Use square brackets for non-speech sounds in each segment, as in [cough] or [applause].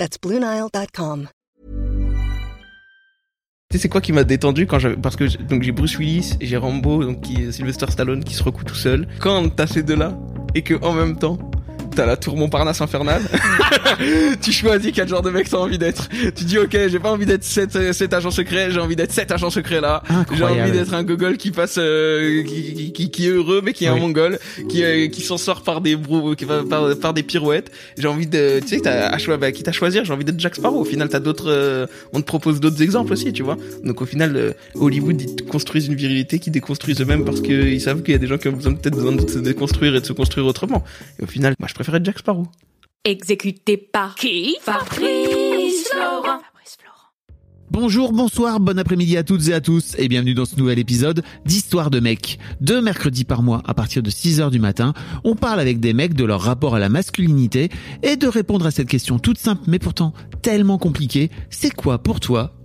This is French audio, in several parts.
That's BlueNile.com. Tu sais, c'est quoi qui m'a détendu quand j'avais, parce que donc j'ai Bruce Willis et j'ai Rambo, donc Sylvester Stallone qui se recoue tout seul. Quand t'as ces deux-là, et que en même temps, t'as la tour Montparnasse infernale, [laughs] tu choisis quel genre de mec t'as envie d'être. Tu dis, ok, j'ai pas envie d'être cet, euh, cet agent secret, j'ai envie d'être cet agent secret là. J'ai envie d'être un gogol qui passe, euh, qui, qui, qui- qui est heureux, mais qui est Oui. un mongol, qui, euh, qui s'en sort par des brou, qui va par, par des pirouettes. J'ai envie de, tu sais, t'as à choisir, bah, quitte à choisir, j'ai envie d'être Jack Sparrow. Au final, t'as d'autres, euh, on te propose d'autres exemples aussi, tu vois. Donc au final, euh, Hollywood, ils construisent une virilité qui déconstruisent eux-mêmes parce qu'ils savent qu'il y a des gens qui ont peut-être besoin de se déconstruire et de se construire autrement. Et au final, moi, je préfère être Jack Sparrow. Exécuté par qui? Fabrice Florent. Bonjour, bonsoir, bon après-midi à toutes et à tous et bienvenue dans ce nouvel épisode d'Histoire de mecs. Deux mercredis par mois à partir de 6h du matin, on parle avec des mecs de leur rapport à la masculinité et de répondre à cette question toute simple mais pourtant tellement compliquée, c'est quoi pour toi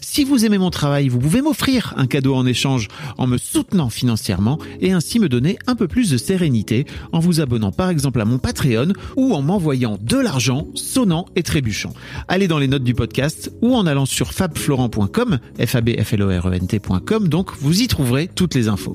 Si vous aimez mon travail, vous pouvez m'offrir un cadeau en échange en me soutenant financièrement et ainsi me donner un peu plus de sérénité en vous abonnant par exemple à mon Patreon ou en m'envoyant de l'argent sonnant et trébuchant. Allez dans les notes du podcast ou en allant sur fabflorent.com, f a e donc vous y trouverez toutes les infos.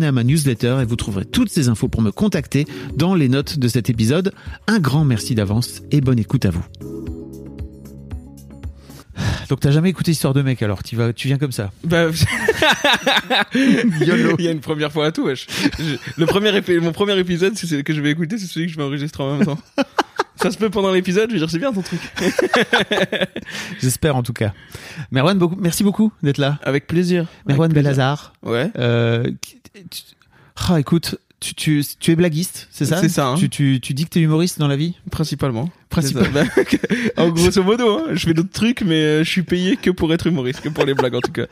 à ma newsletter et vous trouverez toutes ces infos pour me contacter dans les notes de cet épisode. Un grand merci d'avance et bonne écoute à vous. Donc t'as jamais écouté Histoire de mec alors? Tu vas tu viens comme ça. Bah, [laughs] Il y a une première fois à tout, wesh. Je- Le premier épi- mon premier épisode, c'est celui que je vais écouter, c'est celui que je vais enregistrer en même temps. Ça se peut pendant l'épisode, je veux dire, c'est bien ton truc. [laughs] J'espère en tout cas. Merwan, beaucoup, merci beaucoup d'être là. Avec plaisir. Merwan. Belazar. Ouais. Euh, tu- ah, écoute, tu, tu, tu es blaguiste, c'est ça? C'est ça, hein. tu, tu, tu dis que t'es humoriste dans la vie? Principalement. Principalement. [laughs] En grosso modo, hein, je fais d'autres trucs, mais euh, je suis payé que pour être humoriste, que pour les blagues en tout cas.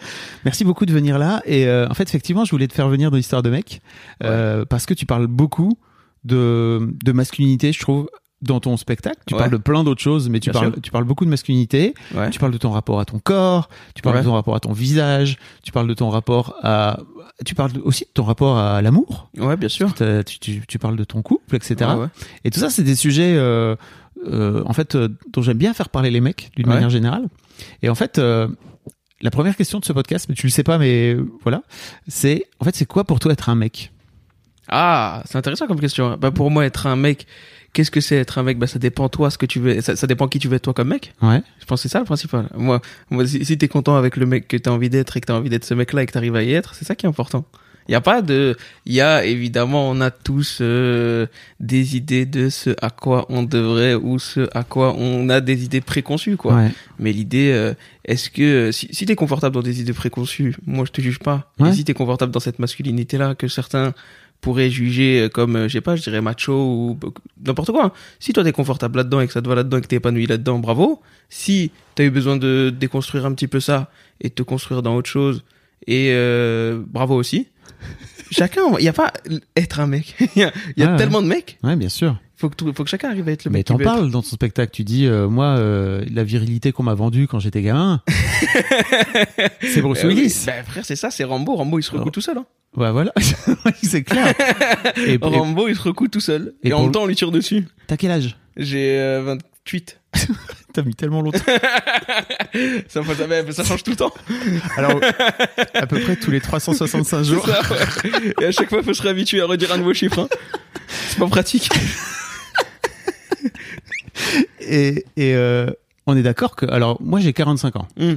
Merci beaucoup de venir là. Et euh, en fait, effectivement, je voulais te faire venir dans l'histoire de mec euh, parce que tu parles beaucoup de, de masculinité, je trouve, dans ton spectacle. Tu Ouais. parles de plein d'autres choses, mais tu Bien parles, sûr. tu parles beaucoup de masculinité. Ouais. Tu parles de ton rapport à ton corps. Tu parles Ouais. de ton rapport à ton visage. Tu parles de ton rapport à. Tu parles aussi de ton rapport à l'amour. Ouais, bien sûr. Tu, tu, tu parles de ton couple, etc. Et tout ça, c'est des sujets, euh, euh, en fait, euh, dont j'aime bien faire parler les mecs, d'une manière générale. Et en fait, la première question de ce podcast, mais tu le sais pas, mais voilà, c'est, en fait, c'est quoi pour toi être un mec? Ah, c'est intéressant comme question. Bah, pour moi, être un mec, qu'est-ce que c'est être un mec? Bah, ça dépend toi, ce que tu veux. Ça, ça dépend qui tu veux être toi comme mec. Ouais. Je pense que c'est ça le principal. Moi, moi si, si t'es content avec le mec que t'as envie d'être et que t'as envie d'être ce mec-là et que t'arrives à y être, c'est ça qui est important. Il y a pas de, il y a évidemment, on a tous euh, des idées de ce à quoi on devrait ou ce à quoi on a des idées préconçues, quoi. Ouais. Mais l'idée, euh, est-ce que si, si t'es confortable dans des idées préconçues, moi je te juge pas. Ouais. Et si t'es confortable dans cette masculinité-là que certains pourraient juger euh, comme, euh, je sais pas, je dirais macho ou n'importe quoi. Si toi t'es confortable là-dedans et que ça te va là-dedans et que t'es épanoui là-dedans, bravo. Si t'as eu besoin de déconstruire un petit peu ça et de te construire dans autre chose, et euh, bravo aussi. [laughs] Chacun, il y a pas être un mec. [laughs] Il y a, il y a Ah ouais. tellement de mecs. Ouais, bien sûr. Faut que, tout- faut que chacun arrive à être le Mais mec. t'en veut être. parles dans ton spectacle. Tu dis, euh, moi, euh, la virilité qu'on m'a vendue quand j'étais gamin, [laughs] c'est Bruce Euh. Willis. Bah, frère, c'est ça, c'est Rambo. Rambo, il se recoue tout seul. Hein. Ouais, voilà. [laughs] c'est clair. Et, et Rambo, il se recoue tout seul. et Et, en même temps, on lui tire dessus. t'as quel âge? J'ai euh, 28. [laughs] T'as mis tellement longtemps. ça, change tout le temps. Alors, à peu près tous les 365 jours. C'est ça, ouais. Et à chaque fois, il faut se réhabituer à redire un nouveau chiffre. hein. C'est pas pratique. [laughs] Et, et euh, on est d'accord que. Alors, moi, j'ai 45 ans. Hmm.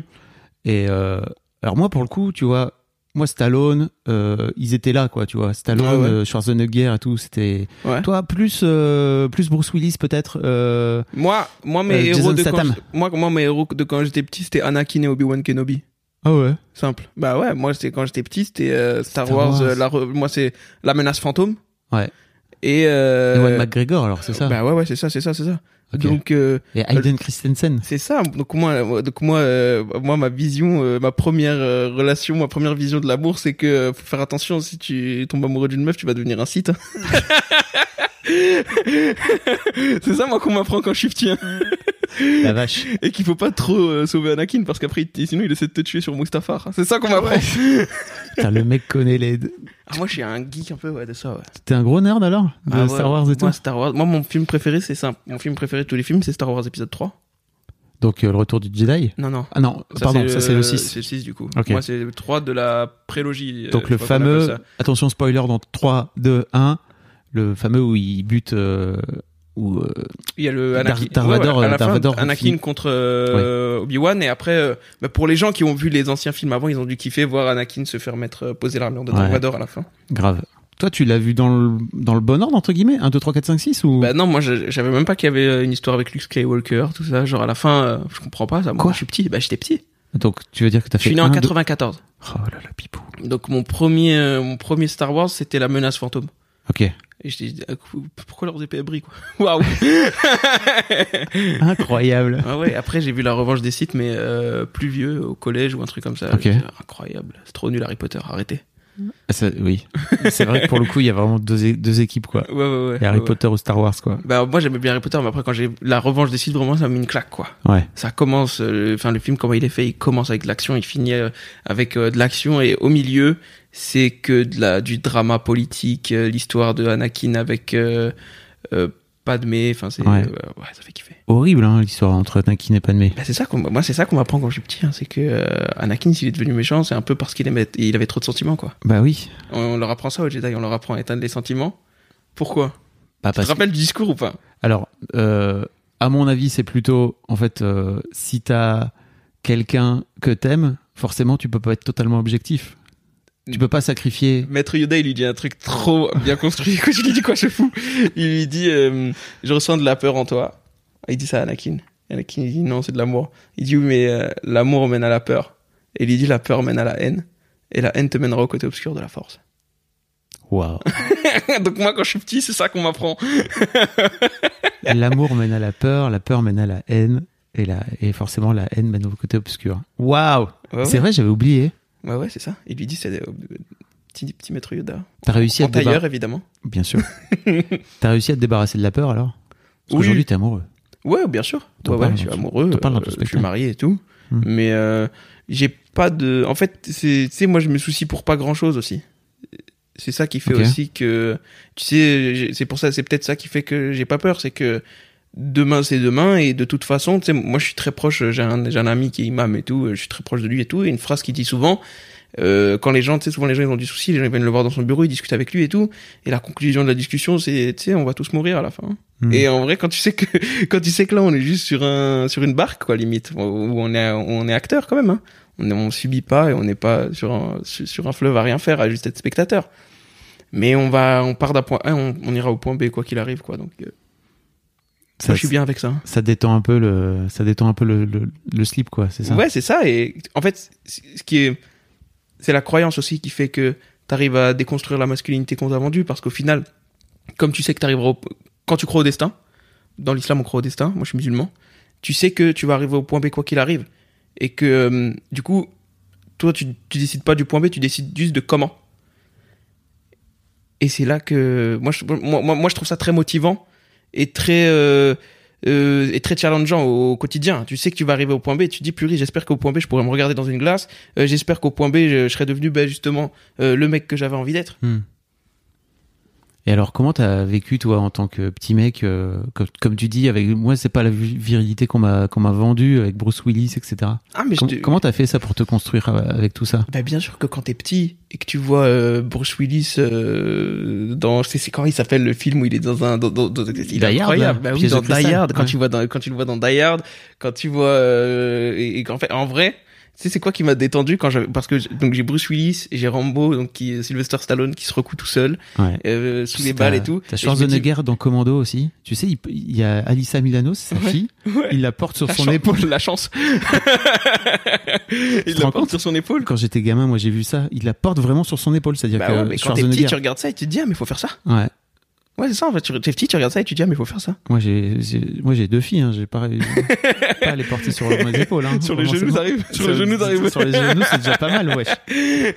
Et euh, alors, moi, pour le coup, tu vois, moi, Stallone, euh, ils étaient là, quoi, tu vois. Stallone, Ah ouais. Schwarzenegger et tout, c'était. Ouais. Toi, plus, plus Bruce Willis, peut-être. Moi, moi, mes héros de quand, moi, moi, mes héros de quand j'étais petit, c'était Anakin et Obi-Wan Kenobi. Ah ouais. Simple. Bah ouais, moi, c'était quand j'étais petit, c'était Star, Star Wars. Wars. la re- moi, c'est la menace fantôme. Ouais. Et euh, Ewan McGregor, alors, c'est ça. Bah ouais, ouais, c'est ça, c'est ça, c'est ça. Donc euh, Et Hayden Christensen. c'est ça. Donc moi, donc moi, euh, moi, ma vision, euh, ma première euh, relation, ma première vision de l'amour, c'est que euh, faut faire attention. Si tu tombes amoureux d'une meuf, tu vas devenir un site. [laughs] [laughs] c'est ça moi qu'on m'apprend quand je suis petit. hein. La vache. Et qu'il faut pas trop euh, sauver Anakin parce qu'après, sinon, il essaie de te tuer sur Mustafar. C'est ça qu'on m'apprend. Putain, le mec connaît les. Ah, moi, je suis un geek un peu ouais, de ça. Ouais. T'es un gros nerd alors De Ah ouais, Star Wars et tout moi, Star Wars. Moi, mon film préféré, c'est simple. Mon film préféré de tous les films, c'est Star Wars épisode 3. Donc, euh, le retour du Jedi Non, non. Ah non, pardon, ça c'est le 6. C'est le 6 du coup. Moi, c'est le 3 de la prélogie. euh, Donc, je le fameux. ça. Attention, spoiler dans 3, 2, 1. Le fameux où il bute. euh, où, euh, Il y a le Dar- Anakin, Darth ouais, à la fin, Vader Anakin contre euh, Obi-Wan et après euh, bah, pour les gens qui ont vu les anciens films avant ils ont dû kiffer voir Anakin se faire mettre euh, poser l'armure de Ouais. À la fin grave. Toi, tu l'as vu dans le, dans le bon ordre, entre guillemets 1, 2, 3, 4, 5, 6 ou... bah non moi je- j'avais même pas qu'il y avait euh, une histoire avec Luke Skywalker tout ça genre à la fin euh, je comprends pas ça moi Quoi? je suis petit bah j'étais petit Donc, tu veux dire que t'as je fait. suis né en un, deux- 94 Oh là là, pipou. donc mon premier euh, mon premier Star Wars c'était la menace fantôme Ok. Et je dis ah, pourquoi épées elles brillent quoi? [laughs] Waouh Incroyable. Ah ouais, après j'ai vu la revanche des sites, mais euh, plus vieux, au collège ou un truc comme ça. Ok. J'ai dit, Incroyable, c'est trop nul Harry Potter, arrêtez. Ça- oui. C'est vrai que pour le coup, il y a vraiment deux, équipes, quoi. Ouais, ouais, ouais. Harry. Potter ou Star Wars, quoi. Bah moi j'aimais bien Harry Potter, mais après quand j'ai la revanche des sites, vraiment ça m'a mis une claque quoi. Ouais. Ça commence, euh, enfin le film comment il est fait, il commence avec de l'action, il finit euh, avec euh, de l'action et au milieu c'est que de la du drama politique, euh, l'histoire de Anakin avec euh, euh, Padmé, enfin c'est Ouais. ouais ça fait kiffer. Horrible, hein, l'histoire entre Anakin et Padmé. Bah, c'est ça qu'on moi c'est ça qu'on m'apprend quand je suis petit, hein, c'est que euh, Anakin s'il est devenu méchant, c'est un peu parce qu'il aimait il avait trop de sentiments quoi. Bah oui. On, on leur apprend ça aux Jedi, on leur apprend à éteindre les sentiments. Pourquoi? Bah, Tu te rappelles du discours ou pas? Alors, euh, à mon avis, c'est plutôt, en fait, euh, si t'as quelqu'un que t'aimes, forcément, tu peux pas être totalement objectif. Tu peux pas sacrifier. Maître Yoda, il lui dit un truc trop bien construit. Écoute, il lui dit quoi, je fou Il lui dit euh, Je ressens de la peur en toi. Il dit ça à Anakin. Anakin, il dit Non, c'est de l'amour. Il dit Oui, mais euh, l'amour mène à la peur. Et il lui dit La peur mène à la haine. Et la haine te mènera au côté obscur de la force. Waouh. [laughs] Donc, moi, quand je suis petit, c'est ça qu'on m'apprend. [laughs] L'amour mène à la peur, la peur mène à la haine, et, la, et forcément, la haine mène au côté obscur. Waouh. Ouais, ouais? C'est vrai, j'avais oublié. Ouais, ouais, c'est ça. Il lui dit C'est euh, petit, petit Maître Yoda. T'as réussi à te tailleur, évidemment. Bien sûr. [laughs] T'as réussi à te débarrasser de la peur alors? Parce Oui. qu'aujourd'hui, t'es amoureux. Ouais, bien sûr. Ouais, ouais, je suis amoureux. euh, je suis marié et tout. Hmm. Mais euh, j'ai pas de. En fait, c'est, tu sais, moi, je me soucie pour pas grand chose aussi. C'est ça qui fait aussi que, tu sais, c'est pour ça, c'est peut-être ça qui fait que j'ai pas peur, c'est que demain c'est demain et de toute façon, tu sais, moi je suis très proche, j'ai un, un ami qui est imam et tout, je suis très proche de lui et tout, et une phrase qu'il dit souvent, euh, quand les gens, tu sais, souvent les gens ils ont du souci, les gens ils viennent le voir dans son bureau, ils discutent avec lui et tout, et la conclusion de la discussion c'est, tu sais, on va tous mourir à la fin. Hmm. Et en vrai, quand tu sais que, [laughs] quand tu sais que là, on est juste sur un, sur une barque, quoi, limite, où on est, on est acteur quand même, hein. On, on subit pas et on n'est pas sur un, sur sur un fleuve à rien faire, à juste être spectateur. Mais on va, on part d'un point A, on, on ira au point B, quoi qu'il arrive, quoi. Donc, euh, ça, moi, je suis bien avec ça. hein. ça détend un peu le, ça détend un peu le, le, le slip, quoi, c'est ça? Ouais, c'est ça. Et en fait, ce qui est, c'est la croyance aussi qui fait que t'arrives à déconstruire la masculinité qu'on t'a vendue, parce qu'au final, comme tu sais que t'arriveras au, quand tu crois au destin, dans l'islam on croit au destin, moi je suis musulman, tu sais que tu vas arriver au point B quoi qu'il arrive, et que euh, du coup, toi tu, tu décides pas du point B, tu décides juste de comment. Et c'est là que moi je, moi, moi, moi, je trouve ça très motivant. Est très euh, euh, très challengeant au quotidien. Tu sais que tu vas arriver au point B, et tu dis purée, j'espère qu'au point B je pourrais me regarder dans une glace. Euh, j'espère qu'au point B je, je serai devenu ben, justement euh, le mec que j'avais envie d'être. Hmm. Et alors, comment t'as vécu toi en tant que petit mec, euh, comme, comme tu dis, avec moi, c'est pas la vi- virilité qu'on m'a qu'on m'a vendue avec Bruce Willis, etc. Ah mais je Com- te- comment t'as fait ça pour te construire euh, avec tout ça? Bah bien sûr que quand t'es petit et que tu vois euh, Bruce Willis euh, dans c'est c'est comment il s'appelle le film où il est dans un dans, dans, dans- il est incroyable bah oui dans Die Hard quand ouais. tu vois dans quand tu le vois dans Die Hard quand tu vois euh, et, et qu'en fait en vrai sais c'est quoi qui m'a détendu quand j'avais parce que donc j'ai Bruce Willis et j'ai Rambo donc qui est Sylvester Stallone qui se recoue tout seul Ouais. euh, sous les balles et tout T'as me dis- Schwarzenegger dans Commando aussi. Tu sais, il, il y a Alissa Milano, c'est sa Ouais. fille. Ouais. Il la porte sur La son épaule. [laughs] la chance [laughs] il la porte sur son épaule Quand j'étais gamin, moi j'ai vu ça. Il la porte vraiment sur son épaule, c'est-à-dire bah que quand t'es Schwarzenegger. petit tu regardes ça et tu te dis ah mais faut faire ça Ouais. Ouais c'est ça en fait tu t'es petit tu regardes ça et tu te dis ah mais faut faire ça Moi j'ai, moi j'ai deux filles. Hein. J'ai pas, pas les porter sur mes [laughs] épaules. Hein. sur les genoux t'arrives sur les genoux t'arrives Sur les genoux, c'est déjà pas mal, wesh. [laughs]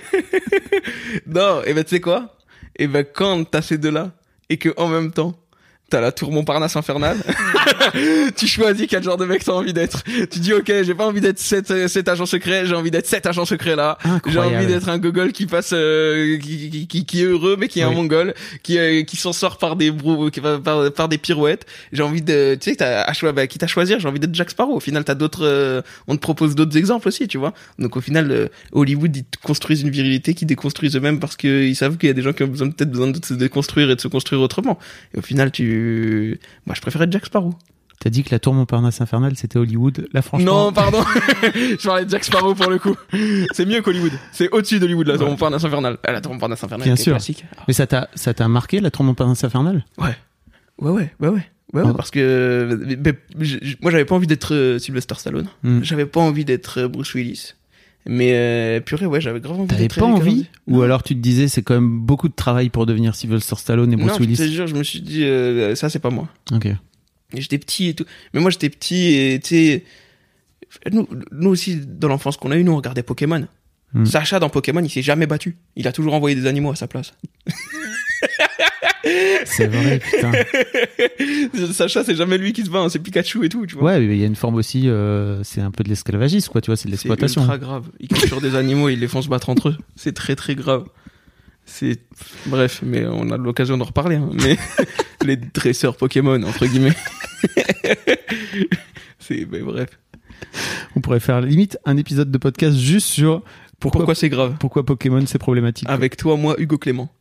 Non, et ben tu sais quoi? Et ben quand t'as ces deux-là et que en même temps t'as la tour Montparnasse infernale, [laughs] tu choisis quel genre de mec t'as envie d'être. Tu dis ok, j'ai pas envie d'être cet, euh, cet agent secret, j'ai envie d'être cet agent secret là. J'ai envie d'être un gogol qui passe, euh, qui, qui, qui, qui est heureux mais qui est un mongol, qui euh, qui s'en sort par des brou, par, par des pirouettes. J'ai envie de, tu sais, t'as à bah, quitte à choisir, j'ai envie d'être Jack Sparrow. Au final, t'as d'autres, euh, on te propose d'autres exemples aussi, tu vois. Donc au final, Hollywood ils construisent une virilité qui déconstruisent eux-mêmes parce qu'ils savent qu'il y a des gens qui ont besoin peut-être besoin de se déconstruire et de se construire autrement. Et au final, tu, moi, je être Jack Sparrow. T'as dit que la tour Montparnasse infernale c'était Hollywood. Là, franchement. Non, pardon. [laughs] je parlais de Jack Sparrow pour le coup. C'est mieux qu'Hollywood. C'est au-dessus d'Hollywood, la tour Montparnasse infernale. Ah, la tour Montparnasse infernale, Bien sûr. classique. Mais ça t'a, ça t'a marqué la tour Montparnasse infernale? Ouais. Ouais, ouais, ouais, ouais. Ouais, Oh. parce que mais- mais, j- j- moi j'avais pas envie d'être euh, Sylvester Stallone, Hmm. j'avais pas envie d'être euh, Bruce Willis, mais euh, purée ouais j'avais grave envie T'avais pas envie. Ou alors tu te disais c'est quand même beaucoup de travail pour devenir Sylvester Stallone et Bruce Non, je te Willis. jure, je me suis dit euh, ça c'est pas moi. Ok. J'étais petit et tout, mais moi j'étais petit et tu sais, nous, nous aussi dans l'enfance qu'on a eu, nous on regardait Pokémon. Hmm. Sacha dans Pokémon, il s'est jamais battu. Il a toujours envoyé des animaux à sa place. [laughs] C'est vrai, putain. [laughs] Sacha, c'est jamais lui qui se bat, hein, c'est Pikachu et tout, tu vois. Ouais, mais il y a une forme aussi, euh, c'est un peu de l'esclavagisme, quoi, tu vois, c'est de C'est l'exploitation. ultra grave. Ils capturent des animaux et ils les font se battre entre eux. C'est très très grave. C'est bref, mais on a l'occasion d'en reparler. hein. Mais [laughs] les dresseurs Pokémon entre guillemets. [laughs] c'est mais bref. On pourrait faire limite un épisode de podcast juste sur pourquoi, Pourquoi c'est grave? pourquoi Pokémon c'est problématique. Avec toi, moi, Hugo Clément.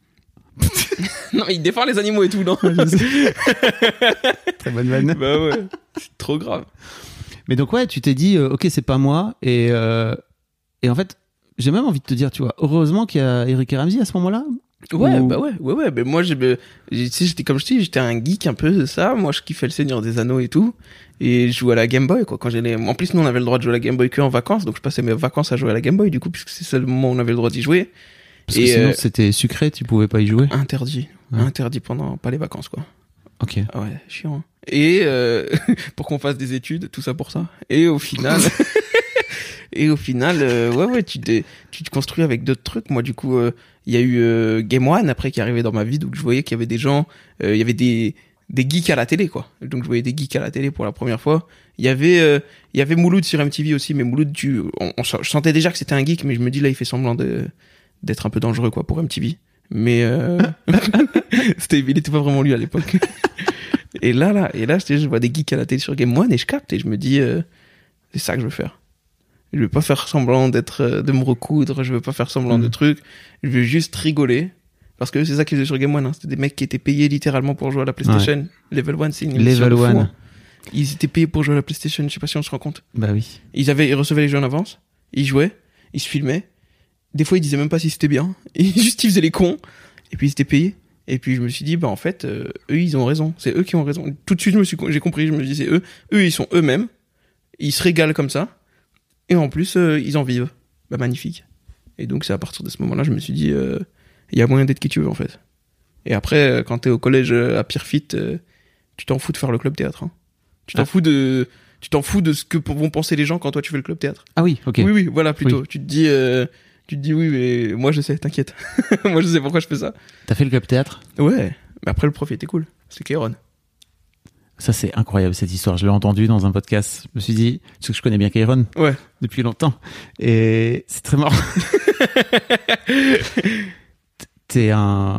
[laughs] non, mais il défend les animos et tout, non. [laughs] Très bonne vanne. Bah ouais, c'est trop grave. Mais donc ouais, tu t'es dit, euh, ok, c'est pas moi, et euh, et en fait, j'ai même envie de te dire, tu vois, heureusement qu'il y a Eric et Ramsey à ce moment-là. Ouais, Ou- bah ouais, ouais, ouais. Mais moi, j'ai, j'ai- tu sais, j'étais comme je dis, j'étais un geek un peu de ça. Moi, je kiffais le Seigneur des Anneaux et tout. Et je jouais à la Game Boy, quoi. Quand j'allais, en plus, nous, on avait le droit de jouer à la Game Boy que en vacances. Donc, je passais mes vacances à jouer à la Game Boy, du coup, puisque c'est ça le moment où on avait le droit d'y jouer. Parce que sinon euh, c'était sucré, tu pouvais pas y jouer. Interdit. Ouais. Interdit pendant, pas les vacances, quoi. Ok. Ah ouais, chiant. hein. Et, euh, [laughs] pour qu'on fasse des études, tout ça pour ça. Et au final, [laughs] [laughs] et au final, euh, ouais, ouais, tu, te- tu te construis avec d'autres trucs. Moi, du coup, euh, il y a eu Game One après qui est arrivé dans ma vie, donc je voyais qu'il y avait des gens, il y avait des des geeks à la télé, quoi. Donc je voyais des geeks à la télé pour la première fois. Il y avait euh, il y avait Mouloud sur MTV aussi, mais Mouloud, tu, on, on je sentais déjà que c'était un geek, mais je me dis là, il fait semblant de d'être un peu dangereux, quoi, pour MTV. Mais euh, [laughs] c'était, il était pas vraiment lui à l'époque. Et là, là, et là, je, vois des geeks à la télé sur Game One et je capte et je me dis, euh, c'est ça que je veux faire. Je veux pas faire semblant d'être, euh, de me recoudre, je veux pas faire semblant de trucs. Je veux juste rigoler. Parce que c'est ça qu'ils faisaient sur Game One, hein. C'était des mecs qui étaient payés littéralement pour jouer à la PlayStation. Level One, c'est une émission Level de fou, One. hein. Ils étaient payés pour jouer à la PlayStation, je sais pas si on se rend compte. Bah oui. Ils avaient, ils recevaient les jeux en avance, ils jouaient, ils se filmaient. Des fois, ils disaient même pas si c'était bien. [laughs] Et juste, ils faisaient les cons. Et puis, ils étaient payés. Et puis, je me suis dit, bah, en fait, euh, eux, ils ont raison. C'est eux qui ont raison. Tout de suite, je me suis, j'ai compris, je me dis, c'est eux. Eux, ils sont eux-mêmes. Ils se régalent comme ça. Et en plus, euh, ils en vivent. Bah, magnifique. Et donc, c'est à partir de ce moment-là, je me suis dit, euh, il y a moyen d'être qui tu veux, en fait. Et après, quand t'es au collège à Pierrefitte, tu t'en fous de faire le club théâtre. hein. Tu t'en Ah. fous de, tu t'en fous de ce que vont penser les gens quand toi tu fais le club théâtre. Ah oui, ok. Oui, oui, voilà, plutôt. Tu te dis, euh, tu te dis oui, mais moi je sais, t'inquiète. [laughs] moi je sais pourquoi je fais ça. T'as fait le club théâtre Ouais. Mais après le prof était cool. C'est Kéron. Ça, c'est incroyable, cette histoire. Je l'ai entendue dans un podcast. Je me suis dit, parce que je connais bien Kairon Ouais. depuis longtemps. Et c'est très marrant. [laughs] T'es un,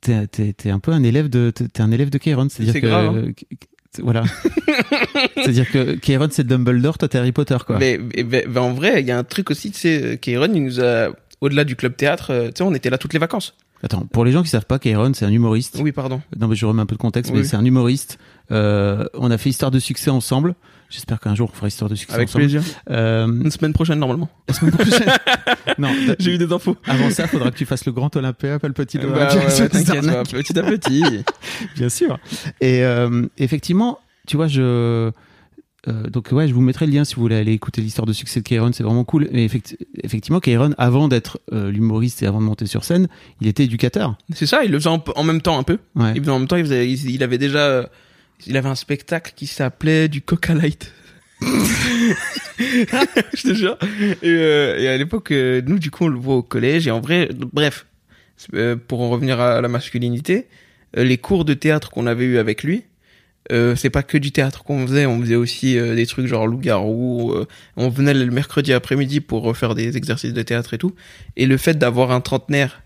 T'es, t'es, t'es un peu un élève de, t'es un élève de Kairon. C'est-à-dire C'est que, grave, hein. que- voilà. [laughs] C'est-à-dire que Kairon, c'est Dumbledore, toi, t'es Harry Potter, quoi. Mais, mais- mais- mais en vrai, il y a un truc aussi, tu sais, Kairon, il nous a, au-delà du club théâtre, euh, tu sais, on était là toutes les vacances. Attends, pour les gens qui savent pas, Kairon, c'est un humoriste. Oui, pardon. Non, mais je remets un peu de contexte, Oui. mais c'est un humoriste. Euh, on a fait Histoire de succès ensemble. J'espère qu'un jour on fera Histoire de succès Avec ensemble. plaisir. Euh, Une semaine prochaine, normalement. la semaine prochaine. [laughs] non, J'ai eu des infos. avant ça, faudra que tu fasses le grand Olympia, pas le petit Bah, Olympia. ouais, ouais, t'inquiète, petit à petit. [laughs] Bien sûr. Et euh, effectivement, tu vois, je. euh, donc ouais, je vous mettrai le lien si vous voulez aller écouter l'histoire de succès de Kairon, c'est vraiment cool. Mais effecti- effectivement, Kairon, avant d'être euh, l'humoriste et avant de monter sur scène, il était éducateur. C'est ça, il le faisait en, en même temps un peu. Ouais. Il en même temps, il, faisait, il, il avait déjà, il avait un spectacle qui s'appelait du Coca Light. [laughs] je te jure. Et, euh, et à l'époque, euh, nous, du coup, on le voit au collège. Et en vrai, bref, euh, pour en revenir à la masculinité, les cours de théâtre qu'on avait eu avec lui, c'est pas que du théâtre qu'on faisait, on faisait aussi des trucs genre loup-garou. on venait le mercredi après-midi pour refaire des exercices de théâtre et tout. Et le fait d'avoir un trentenaire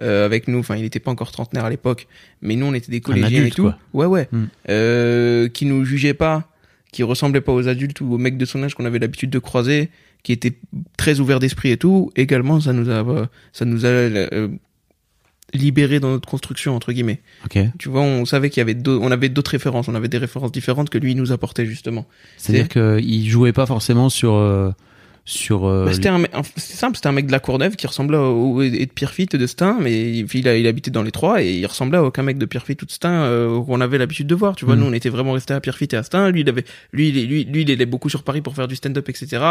euh, avec nous, enfin il était pas encore trentenaire à l'époque, mais nous on était des collégiens adulte, et tout. quoi. Ouais ouais. Mm. Euh, qui nous jugeait pas, qui ressemblait pas aux adultes ou aux mecs de son âge qu'on avait l'habitude de croiser, qui était très ouvert d'esprit et tout. Également ça nous a euh, ça nous a euh, libéré dans notre construction entre guillemets. Ok. Tu vois, on savait qu'il y avait d'autres- on avait d'autres références, on avait des références différentes que lui il nous apportait justement. C'est-à-dire qu'il jouait pas forcément sur euh, sur. euh, Bah, c'était un, c'est simple, c'était un mec de la Courneuve qui ressemblait au, et de Pierrefitte et de Stein, mais il, il, a- il habitait dans les trois et il ressemblait à aucun mec de Pierrefitte ou de Stein euh, qu'on avait l'habitude de voir. Tu vois, Mhm. nous on était vraiment restés à Pierrefitte et à Stein. Lui, il avait, lui, il, lui, lui, il allait beaucoup sur Paris pour faire du stand-up, etc.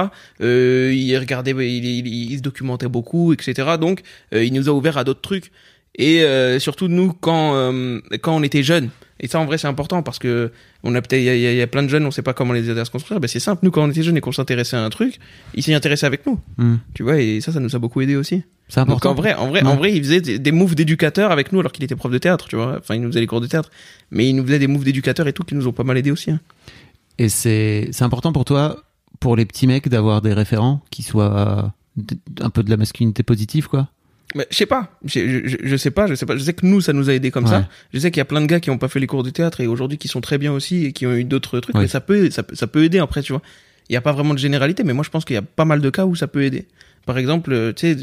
Euh, il regardait, il, il, il se documentait beaucoup, etc. Donc, euh, il nous a ouvert à d'autres trucs. Et euh, surtout nous quand euh, quand on était jeunes. Et ça en vrai c'est important parce que on a peut-être il y a, il y a- il y a plein de jeunes on sait pas comment les aider à se construire. Ben c'est simple nous quand on était jeunes et qu'on s'intéressait à un truc, ils s'y intéressaient avec nous. hmm, Tu vois, et ça, ça nous a beaucoup aidé aussi. C'est Donc important. en vrai, en vrai, Ouais. en vrai, il faisait des, des moves d'éducateur avec nous alors qu'il était prof de théâtre, tu vois. Enfin, il nous faisait les cours de théâtre, mais il nous faisait des moves d'éducateur et tout qui nous ont pas mal aidé aussi. hein. Et c'est c'est important pour toi, pour les petits mecs, d'avoir des référents qui soient d- un peu de la masculinité positive, quoi? Mais je sais pas, je, sais pas, je sais pas. Je sais que nous, ça nous a aidé comme Ouais. ça. Je sais qu'il y a plein de gars qui ont pas fait les cours de théâtre et aujourd'hui qui sont très bien aussi et qui ont eu d'autres trucs. Mais ça peut, ça peut, ça peut aider après, tu vois. Il y a pas vraiment de généralité, mais moi je pense qu'il y a pas mal de cas où ça peut aider. Par exemple, euh, tu sais,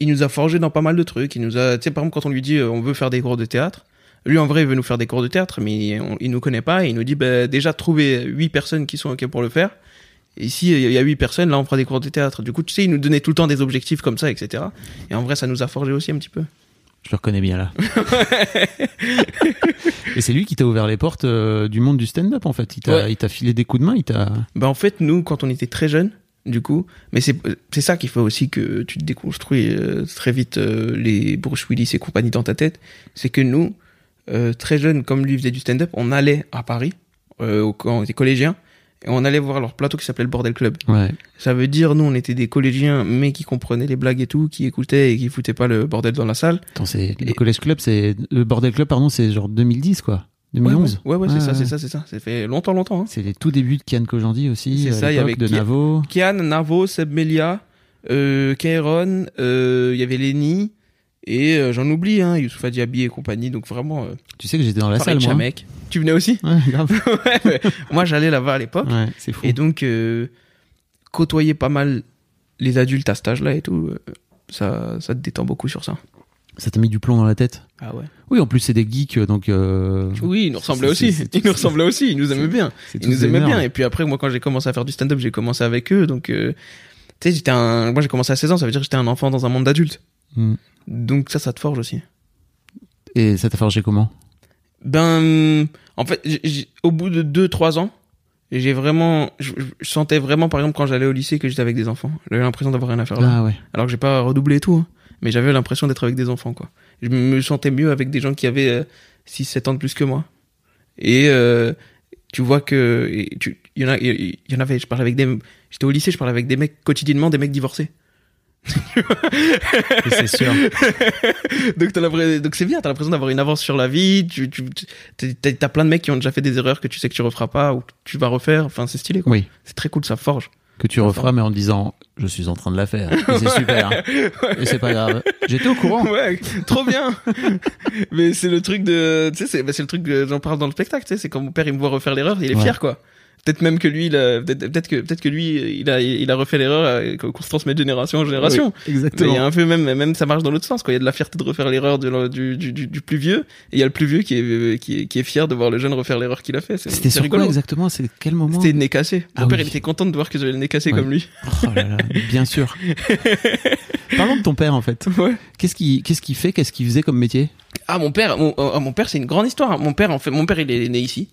il nous a forgé dans pas mal de trucs. Il nous a, tu sais, par exemple, quand on lui dit euh, on veut faire des cours de théâtre, lui en vrai il veut nous faire des cours de théâtre, mais on- il nous connaît pas et il nous dit bah, déjà trouver huit personnes qui sont ok pour le faire. Si il y a huit personnes, là on fera des cours de théâtre. Du coup, tu sais, il nous donnait tout le temps des objectifs comme ça, etc. Et en vrai, ça nous a forgé aussi un petit peu. Je le reconnais bien là. [laughs] Et c'est lui qui t'a ouvert les portes euh, du monde du stand-up en fait. Il t'a Ouais. filé des coups de main, il t'a. Bah en fait, nous, quand on était très jeunes, du coup, mais c'est ça qui fait aussi que tu te déconstruis euh, très vite euh, les Bruce Willis et compagnie dans ta tête. C'est que nous, très jeunes, comme lui faisait du stand-up, on allait à Paris quand on était collégiens et on allait voir leur plateau qui s'appelait le Bordel Club. Ouais. Ça veut dire nous, on était des collégiens, mais qui comprenaient les blagues et tout, qui écoutaient et qui foutaient pas le bordel dans la salle. Attends, c'est le collège club, c'est le bordel club, pardon, c'est genre 2010 quoi. 2011. Ouais, ouais, ouais, c'est ça, c'est ça, c'est ça. Ça fait longtemps, longtemps. Hein. C'est les tout débuts de Kian Kojandi aussi. C'est ça, il y avait de Kian- Navo. Kian, Navo, Seb Melia, euh, Kairon, euh, il y avait Lenny, et euh, j'en oublie, hein, Youssoufa Diaby et compagnie, donc vraiment, euh, Tu sais que j'étais dans la salle moi. Chamek. Tu venais aussi Ouais, grave. [laughs] Ouais. Moi, j'allais là-bas à l'époque, Ouais, c'est fou. et donc, euh, côtoyer pas mal les adultes à cet âge-là et tout, euh, ça, ça te détend beaucoup sur ça. Ça t'a mis du plomb dans la tête? Ah ouais Oui, en plus c'est des geeks donc. euh, Oui, il nous ressemblait c'est- aussi, c'est- c'est- il nous ressemblait aussi, il nous aimait bien. c'est Ils tous nous des aimaient nerds. bien. Et puis après, moi, quand j'ai commencé à faire du stand-up, j'ai commencé avec eux. Donc, euh, tu sais, j'étais un, moi, j'ai commencé à 16 ans, ça veut dire que j'étais un enfant dans un monde d'adultes. Mm. Donc ça, ça te forge aussi. Et ça t'a forgé comment? Ben, en fait, au bout de 2-3 ans, j'ai vraiment, je, je sentais vraiment, par exemple, quand j'allais au lycée que j'étais avec des enfants. J'avais l'impression d'avoir rien à faire là. Ah ouais. Alors que j'ai pas redoublé et tout, hein. mais j'avais l'impression d'être avec des enfants, quoi. Je me sentais mieux avec des gens qui avaient 6-7 ans de plus que moi. Et euh, tu vois que, et tu, il y en a, il y en avait, je parlais avec des, j'étais au lycée, je parlais avec des mecs quotidiennement, des mecs divorcés. [laughs] C'est sûr. donc t'as l'impression- donc c'est bien, t'as l'impression d'avoir une avance sur la vie. Tu, tu, t'as, plein de mecs qui ont déjà fait des erreurs que tu sais que tu referas pas ou que tu vas refaire. Enfin, c'est stylé, quoi. Oui. C'est très cool, ça forge. Que tu referas, mais en disant je suis en train de la faire. C'est super. [laughs] Et c'est pas grave. J'étais au courant. Ouais, trop bien. [laughs] mais c'est le truc de, tu sais, c'est, bah, c'est le truc que j'en parle dans le spectacle. Tu sais, c'est quand mon père il me voit refaire l'erreur, il est Ouais. fier, quoi. Peut-être même que lui, il a- peut-être, que, peut-être que lui, il a, il a refait l'erreur euh, qu'on se transmet de génération en génération. Oui, Mais il y exactement. a un peu même, même ça marche dans l'autre sens, quoi. Il y a de la fierté de refaire l'erreur du, du, du, du plus vieux, et il y a le plus vieux qui est, qui est, qui est fier de voir le jeune refaire l'erreur qu'il a fait. C'était sur quoi exactement? C'est quel moment? C'était le nez cassé. Mon Ah père, oui. il était content de voir que j'avais le nez cassé Ouais. comme lui. Oh là là, bien sûr. [laughs] Parlons de ton père en fait. Ouais. Qu'est-ce qu'il qu'est-ce qu'il fait? Qu'est-ce qu'il faisait comme métier? Ah mon père, mon, euh, mon père c'est une grande histoire. Mon père en fait, mon père il est né ici.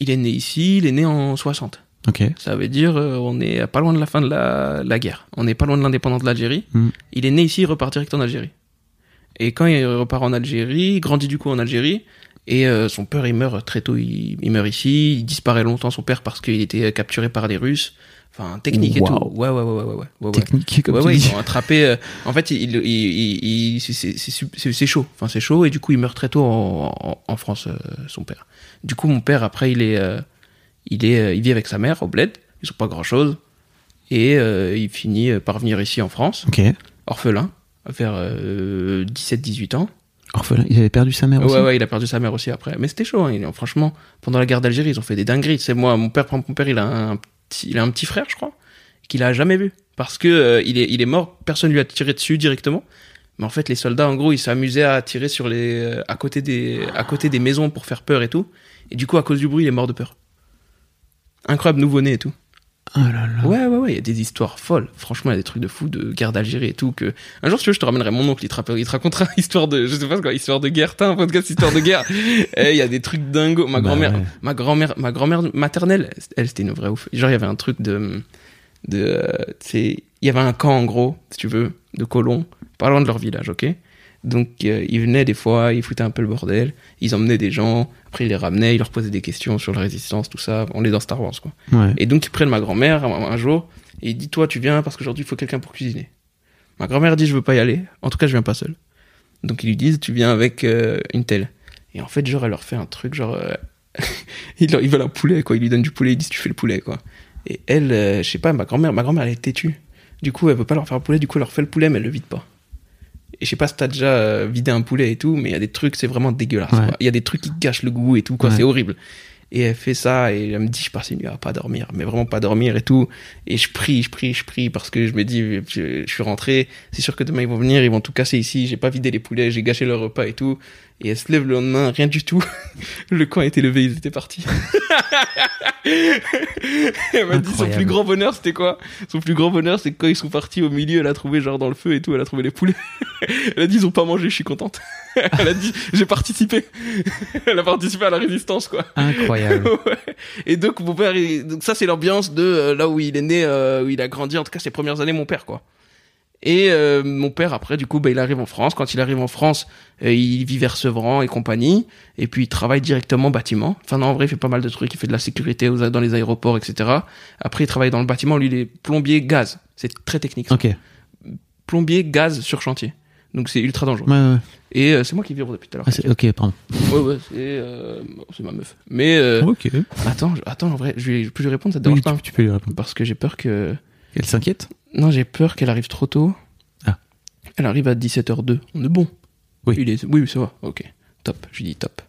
Il est né ici, il est né en 60. Ok. Ça veut dire euh, on est pas loin de la fin de la, la guerre. On n'est pas loin de l'indépendance de l'Algérie. Mm. Il est né ici, il repart direct en Algérie. Et quand il repart en Algérie, il grandit du coup en Algérie. Et euh, son père, il meurt très tôt. Il, il meurt ici. Il disparaît longtemps son père parce qu'il était capturé par des Russes. Enfin technique et tout. Ouais ouais ouais ouais ouais ouais. ouais, ouais. Technique comme ouais, tu ouais, dis. ils ont attrapé. euh, en fait, il, il, il, c'est chaud. Enfin, c'est chaud et du coup, il meurt très tôt en, en, en France, euh, son père. Du coup, mon père après, il est, euh, il est, euh, il vit avec sa mère au bled. Ils ont pas grand chose et euh, il finit par venir ici en France, Ok. orphelin, vers 17-18 ans. Orphelin. Il avait perdu sa mère aussi. Ouais, ouais, il a perdu sa mère aussi après. Mais c'était chaud. Hein. Il- franchement, pendant la guerre d'Algérie, ils ont fait des dingueries. C'est moi, mon père, mon père, il a un petit, il a un petit frère, je crois, qu'il a jamais vu parce que euh, il est, il est mort. Personne lui a tiré dessus directement. Mais en fait, les soldats, en gros, ils s'amusaient à tirer sur les, euh, à côté des, à côté des maisons pour faire peur et tout. Et du coup, à cause du bruit, il est mort de peur. Incroyable nouveau-né et tout. Oh là là. Ouais, ouais, ouais, il y a des histoires folles. Franchement, il y a des trucs de fou de guerre d'Algérie et tout. Que un jour, si tu veux, je te ramènerai mon oncle. Il te, rappe- il te racontera [laughs] histoire de, je sais pas quoi, histoire de guerre. T'as un podcast histoire de guerre. [laughs] Et il y a des trucs dingos. Ma Bah grand-mère, ouais. ma grand-mère, ma grand-mère maternelle, elle, c'était une vraie ouf. Genre, il y avait un truc de, de, c'est, il y avait un camp en gros, si tu veux, de colons, pas loin de leur village, ok? Donc, euh, ils venaient des fois, ils foutaient un peu le bordel, ils emmenaient des gens, après ils les ramenaient, ils leur posaient des questions sur la résistance, tout ça. On est dans Star Wars, quoi. Ouais. Et donc ils prennent ma grand-mère un, un jour et il dit toi tu viens parce qu'aujourd'hui il faut quelqu'un pour cuisiner. Ma grand-mère dit je veux pas y aller, en tout cas je viens pas seul. Donc ils lui disent tu viens avec euh, une telle. Et en fait genre elle leur fait un truc genre euh, [laughs] ils, leur- ils veulent un poulet quoi, ils lui donnent du poulet, ils disent tu fais le poulet quoi. Et elle euh, je sais pas ma grand-mère ma grand-mère elle est têtue. Du coup elle veut pas leur faire un poulet, du coup elle leur fait le poulet mais elle le vide pas. Et je sais pas si t'as déjà euh, vidé un poulet et tout, mais il y a des trucs, c'est vraiment dégueulasse. Ouais. Il y a des trucs qui gâchent le goût et tout, quoi. Ouais. C'est horrible. Et elle fait ça et elle me dit, je passe une nuit à pas dormir, mais vraiment pas dormir et tout. Et je prie, je prie, je prie parce que je me dis, je, je suis rentré, c'est sûr que demain ils vont venir, ils vont tout casser ici. J'ai pas vidé les poulets, j'ai gâché leur repas et tout. Et elle se lève le lendemain, rien du tout. [laughs] Le camp était levé, ils étaient partis. [laughs] elle m'a dit son plus grand bonheur, c'était quoi? Son plus grand bonheur, c'est que quand ils sont partis au milieu, elle a trouvé genre dans le feu et tout, elle a trouvé les poulets. [laughs] elle a dit, ils ont pas mangé, je suis contente. elle a dit, j'ai participé. elle a participé à la résistance, quoi. Incroyable. [laughs] Ouais. Et donc mon père, il- donc ça c'est l'ambiance de euh, là où il est né, euh, où il a grandi, en tout cas ses premières années, mon père quoi. Et euh, mon père après du coup bah, il arrive en France. Quand il arrive en France, euh, il vit vers Sevran et compagnie. Et puis il travaille directement bâtiment. Enfin non en vrai il fait pas mal de trucs. Il fait de la sécurité aux- dans les aéroports etc. Après il travaille dans le bâtiment. Lui il est plombier gaz. C'est très technique. ça. Ok. Plombier gaz sur chantier. Donc c'est ultra dangereux. ouais. Et euh, c'est moi qui vire depuis tout à l'heure. Ah, c'est- ok, pardon. ouais ouais c'est euh, c'est ma meuf. Mais euh, Ok. attends je- attends en vrai je, vais- je peux lui répondre ça te Oui, dérange pas tu, tu peux lui répondre. parce que j'ai peur que Elle s'inquiète? Non j'ai peur qu'elle arrive trop tôt Ah. elle arrive à 17h02 on est bon Oui. il est oui oui ça va ok top je lui dis top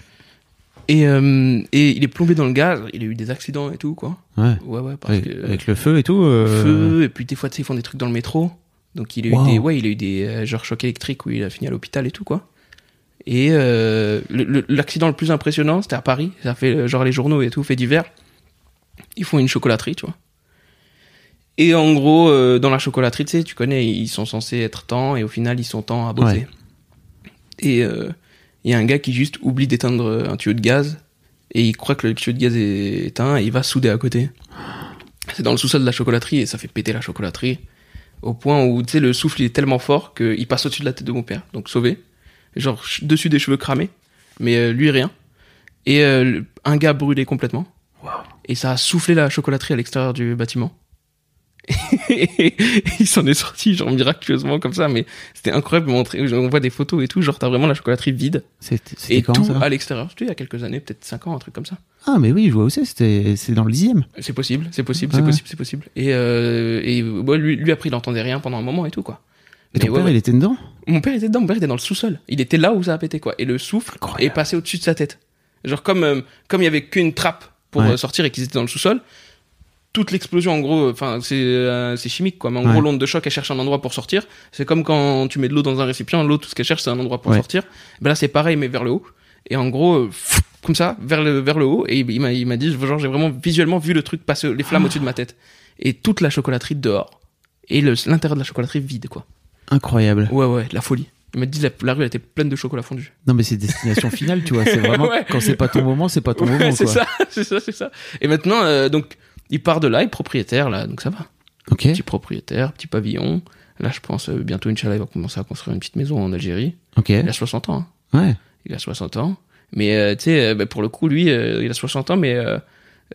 [laughs] et euh, et il est plombé dans le gaz il a eu des accidents et tout quoi Ouais. ouais ouais parce Avec, que avec le feu et tout. euh, feu et puis des fois tu sais ils font des trucs dans le métro donc il a eu des ouais il a eu des euh, genre chocs électriques où il a fini à l'hôpital et tout quoi et euh, le- le- l'accident le, plus impressionnant c'était à Paris ça fait euh, genre les journaux et tout fait divers ils font une chocolaterie tu vois Et en gros, euh, dans la chocolaterie, tu sais, tu connais, ils sont censés être temps et au final, ils sont temps à bosser. Ouais. Et euh, il y a un gars qui juste oublie d'éteindre un tuyau de gaz et il croit que le tuyau de gaz est éteint et il va souder à côté. C'est dans le sous-sol de la chocolaterie et ça fait péter la chocolaterie au point où, tu sais, le souffle il est tellement fort qu'il passe au-dessus de la tête de mon père. Donc sauvé. Genre dessus des cheveux cramés. Mais euh, lui, rien. Et euh, un gars brûlé complètement. Et ça a soufflé la chocolaterie à l'extérieur du bâtiment. Et [laughs] il s'en est sorti, genre miraculeusement comme ça, mais c'était incroyable. de montrer- On voit des photos et tout, genre t'as vraiment la chocolaterie vide C'était quand tout ça à l'extérieur. C'était il y a quelques années, peut-être 5 ans, un truc comme ça. Ah, mais oui, je vois c'est. C'était c'est dans le dixième. C'est possible, c'est possible, Ah c'est ouais. possible, c'est possible. Et, euh, et ouais, lui, lui après il entendait rien pendant un moment et tout quoi. Mais ton ouais, père, ouais. il était dedans? Mon père était dedans, mon père était dans le sous-sol. Il était là où ça a pété, quoi. Et le souffle Incroyable. est passé au-dessus de sa tête. Genre comme euh, comme il y avait qu'une trappe pour Ouais. euh, sortir et qu'ils étaient dans le sous-sol, toute l'explosion, en gros, enfin c'est euh, c'est chimique, quoi. Mais en Ouais. gros, l'onde de choc, elle cherche un endroit pour sortir. C'est comme quand tu mets de l'eau dans un récipient, l'eau, tout ce qu'elle cherche, c'est un endroit pour Ouais. sortir. Ben là, c'est pareil, mais vers le haut. Et en gros, euh, pff, comme ça, vers le vers le haut. Et il m'a il m'a dit, genre, j'ai vraiment visuellement vu le truc passer, les flammes au-dessus de ma tête. Et toute la chocolaterie dehors. Et l'intérieur de la chocolaterie vide, quoi. Incroyable. Ouais, ouais, la folie. Il m'a dit la, la rue elle était pleine de chocolat fondu. Non, mais c'est destination finale, tu vois. C'est vraiment. [laughs] Ouais. Quand c'est pas ton moment, c'est pas ton Ouais, moment, c'est ça, [laughs] c'est ça, c'est ça. Et maintenant, euh, donc, il part de là, il est propriétaire, là, donc ça va. Petit propriétaire, petit pavillon. Là, je pense, euh, bientôt, Inch'Allah, il va commencer à construire une petite maison en Algérie. Il a 60 ans. hein. Ouais. Il a 60 ans. Mais, euh, tu sais, euh, bah, pour le coup, lui, il a 60 ans, mais